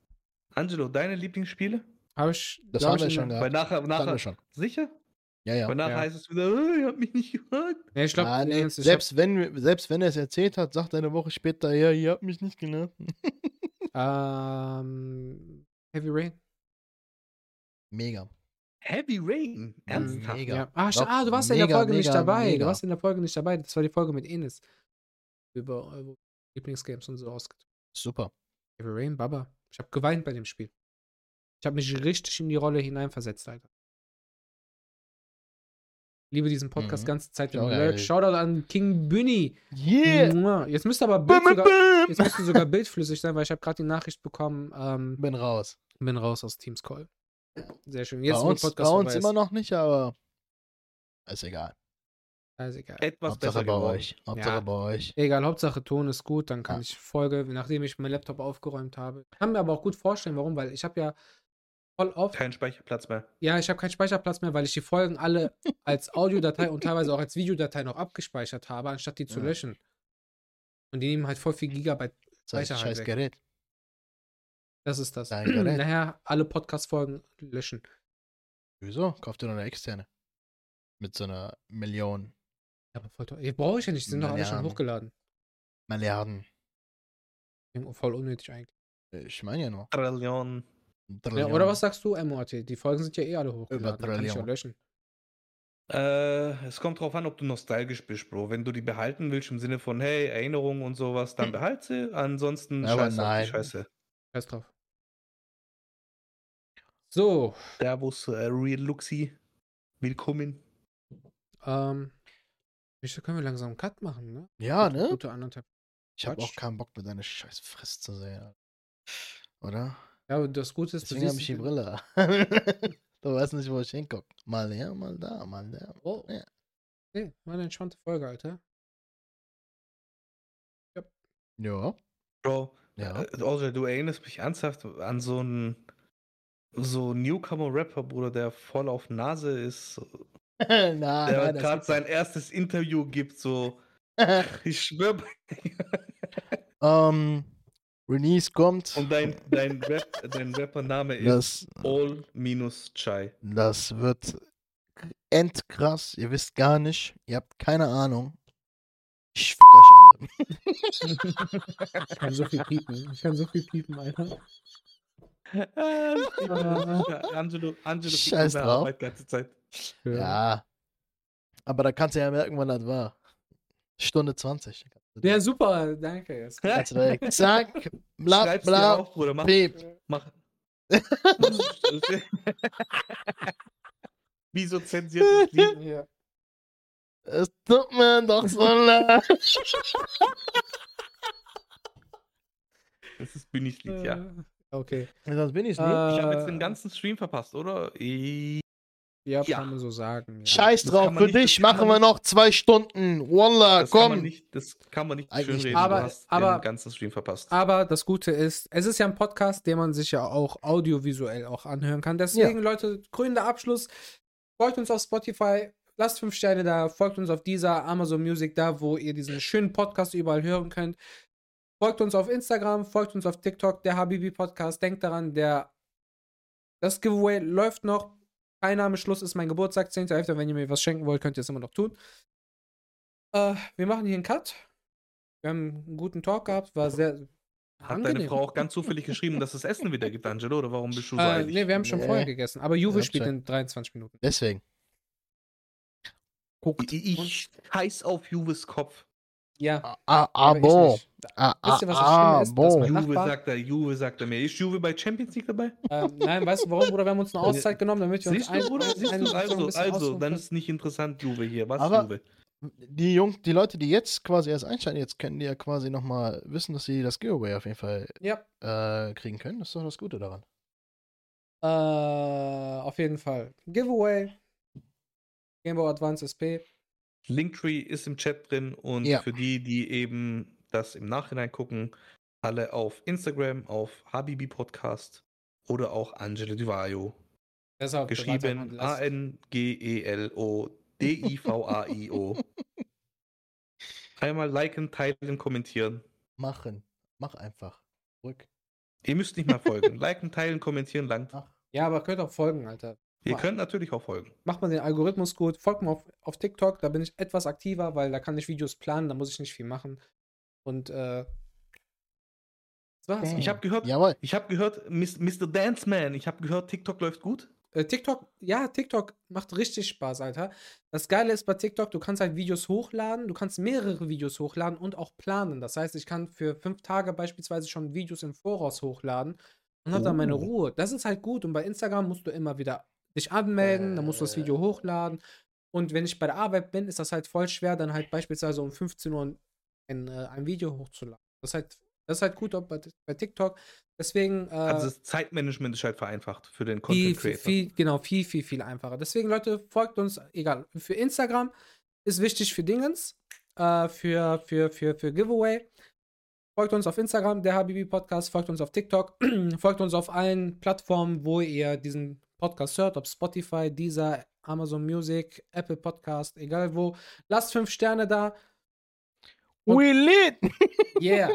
Angelo, deine Lieblingsspiele? Habe ich. Das haben ich, wir schon der- Weil gehabt. nachher, Das haben nachher wir schon. sicher? Ja, ja. Weil nachher Ja. heißt es wieder, äh, ihr habt mich nicht gefragt. Nee, ich glaube, Ah, nee, selbst, wenn, selbst wenn er es erzählt hat, sagt er eine Woche später, ja, ihr habt mich nicht genannt. Ähm, Heavy Rain. Mega. Heavy Rain? Ernsthaft? Mega. Ja. Ah, sch- Doch, ah, du warst ja in der mega, Folge nicht mega, dabei. mega. Du warst in der Folge nicht dabei. Das war die Folge mit Enes. Über eure Lieblingsgames und so ausgeht. Super. Heavy Rain, Baba. Ich habe geweint bei dem Spiel. Ich habe mich richtig in die Rolle hineinversetzt, Alter. Liebe diesen Podcast Mhm. ganze Zeit. Schau, Shoutout. Shoutout an King Bunny. Yeah! Jetzt müsste aber Bild Bim, sogar, bim, jetzt müsste sogar bildflüssig sein, weil ich habe gerade die Nachricht bekommen, ähm, Bin raus. bin raus aus Teams Call. Sehr schön. Bei Jetzt, wo uns, bei uns immer noch nicht, aber ist egal. Also egal. Etwas Hauptsache besser bei geworden. euch. Hauptsache Ja. bei euch. Egal, Hauptsache Ton ist gut, dann kann Ja. ich Folge, nachdem ich meinen Laptop aufgeräumt habe. Kann mir aber auch gut vorstellen, warum, weil ich habe ja voll oft, Kein Speicherplatz mehr. ja, ich habe keinen Speicherplatz mehr, weil ich die Folgen alle als Audiodatei und teilweise auch als Videodatei noch abgespeichert habe, anstatt die zu Ja. löschen. Und die nehmen halt voll viel Gigabyte Das heißt, Speicher scheiß weg. Gerät. Das ist das. Dein Gerät. Nachher alle Podcast-Folgen löschen. Wieso? Kauft ihr noch eine externe? Mit so einer Million Ja, aber voll teuer. Brauche ich ja nicht, die sind doch alle schon hochgeladen. Milliarden. Voll unnötig eigentlich. Ich meine ja nur. Trillion. Ja, oder was sagst du, MOAT? Die Folgen sind ja eh alle hochgeladen. Über Da kann ich ja Trillion. löschen. Äh, es kommt drauf an, ob du nostalgisch bist, Bro. Wenn du die behalten willst im Sinne von, hey, Erinnerungen und sowas, dann behalt sie. Ansonsten Aber scheiß auf nein. die Scheiße. Scheiß drauf. So, Servus, äh, Real Luxi. Willkommen. ähm. Wieso können wir langsam einen Cut machen, ne? Ja, Gute- ne? Gute anderthalb. Ich habe auch keinen Bock, mit deiner scheiß Frist zu sehen. Oder? Ja, aber das Gute ist, Deswegen habe ich die siehst- Brille. du weißt nicht, wo ich hinguck. Mal hier, mal da, mal da. Oh. Ja. Nee, war eine entspannte Folge, Alter. Ja. Bro, Ja. äh, Audrey, du erinnerst mich ernsthaft an so einen so Newcomer-Rapper, Bruder, der voll auf Nase ist, nein, der gerade sein erstes Interview gibt, so, ich schwöre, ähm, Release kommt. und dein, dein, Rap, dein Rappername ist das, All minus Chai. das wird endkrass. Ihr wisst gar nicht. Ihr habt keine Ahnung. Ich fick euch alle. Ich kann so viel piepen. Ich kann so viel piepen, Alter. Angelo, Angelo Scheiß drauf. Arbeit die ganze Zeit. Ja. Aber da kannst du ja merken, wann das war. Stunde 20. Ja, super, danke. Kannst du direkt, zack, bla, Schreib's bla, auf, Bruder. Mach, piep. mach. Wieso zensiert das Lied? Ja. Es tut mir doch so leid. Das ist Bünis-Lied, ja. Äh, Okay. Sonst bin ich's Äh, nicht. Ich habe jetzt den ganzen Stream verpasst, oder? I- Ja, Ja. kann man so sagen. Ja. Scheiß das drauf, für nicht- dich das machen wir noch zwei Stunden. Wallah, Das kann man komm. nicht, das kann man nicht Eigentlich schönreden. nicht. Aber- du hast aber- den ganzen Stream verpasst. Aber das Gute ist, es ist ja ein Podcast, den man sich ja auch audiovisuell auch anhören kann. Deswegen, Leute, grüner Abschluss. Folgt uns auf Spotify, lasst fünf Sterne da, folgt uns auf dieser Amazon Music da, wo ihr diesen schönen Podcast überall hören könnt. Folgt uns auf Instagram, folgt uns auf TikTok, der Habibi Podcast. Denkt daran, der das Giveaway läuft noch. Einnahmeschluss ist mein Geburtstag, 10.11. Wenn ihr mir was schenken wollt, könnt ihr es immer noch tun. Äh, wir machen hier einen Cut. Wir haben einen guten Talk gehabt, war sehr Hat angenehm. deine Frau auch ganz zufällig geschrieben, dass es Essen wieder gibt, Angelo? Oder warum bist du so Äh, eilig? nee, wir haben schon Nee. vorher gegessen. Aber Juve spielt check. in 23 Minuten. Deswegen. Guckt. Ich, ich scheiß auf Juves Kopf. Ja. Ah, ah, aber ich abo. nicht. Ah, Wisst ihr, was das ah, Schlimme ist? Mein- Juve Nachbar- sagt er, Juve sagt er mir. Ist Juve bei Champions League dabei? Ähm, nein, weißt du warum, Bruder? Wir haben uns eine Auszeit genommen, damit wir uns Siehst du, Bruder? ein- Siehst ein- du? Also, also, dann ist nicht interessant, Juve hier. Was, Aber- Juve? Die, Jung, die Leute, die jetzt quasi erst einsteigen, jetzt können die ja quasi nochmal wissen, dass sie das Giveaway auf jeden Fall Ja, äh, kriegen können. Das ist doch das Gute daran. äh, auf jeden Fall. Giveaway. Game Boy Advance SP. Linktree ist im Chat drin und Ja. für die, die eben das im Nachhinein gucken, alle auf Instagram, auf Habibi Podcast oder auch Angelo Divaio. Deshalb Geschrieben A-N-G-E-L-O-D-I-V-A-I-O. Einmal liken, teilen, kommentieren. Machen. Mach einfach. Rück. Ihr müsst nicht mal folgen. liken, teilen, kommentieren langt. Ach. Ja, aber könnt auch folgen, Alter. Ihr Mach. könnt natürlich auch folgen. Macht man den Algorithmus gut. Folgt mir auf, auf TikTok, da bin ich etwas aktiver, weil da kann ich Videos planen, da muss ich nicht viel machen. Und, äh. Das war's. Ich habe gehört, Jawohl. ich habe gehört, Mr. Dance Man, ich habe gehört, TikTok läuft gut. Äh, TikTok, ja, TikTok macht richtig Spaß, Alter. Das Geile ist bei TikTok, du kannst halt Videos hochladen, du kannst mehrere Videos hochladen und auch planen. Das heißt, ich kann für fünf Tage beispielsweise schon Videos im Voraus hochladen und habe dann meine Oh. Ruhe. Das ist halt gut. Und bei Instagram musst du immer wieder dich anmelden, dann musst du das Video Äh. hochladen. Und wenn ich bei der Arbeit bin, ist das halt voll schwer, dann halt beispielsweise um 15 Uhr ein, äh, ein Video hochzuladen. Das ist halt, das ist halt gut bei, bei TikTok. Deswegen. Äh, Also das Zeitmanagement ist halt vereinfacht für den viel, Content viel, Creator. viel, genau, viel, viel, viel einfacher. Deswegen, Leute, folgt uns, egal. Für Instagram ist wichtig für Dingens, äh, für, für, für, für Giveaway. Folgt uns auf Instagram, der Habibi Podcast, folgt uns auf TikTok, folgt uns auf allen Plattformen, wo ihr diesen Podcast hört, ob Spotify, Deezer, Amazon Music, Apple Podcast, egal wo. Lasst fünf Sterne da. Und- We lit! Yeah.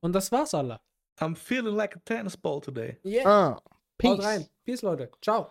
Und das war's, alle. I'm feeling like a tennis ball today. Yeah. Ah, Haut peace. rein. Peace, Leute. Ciao.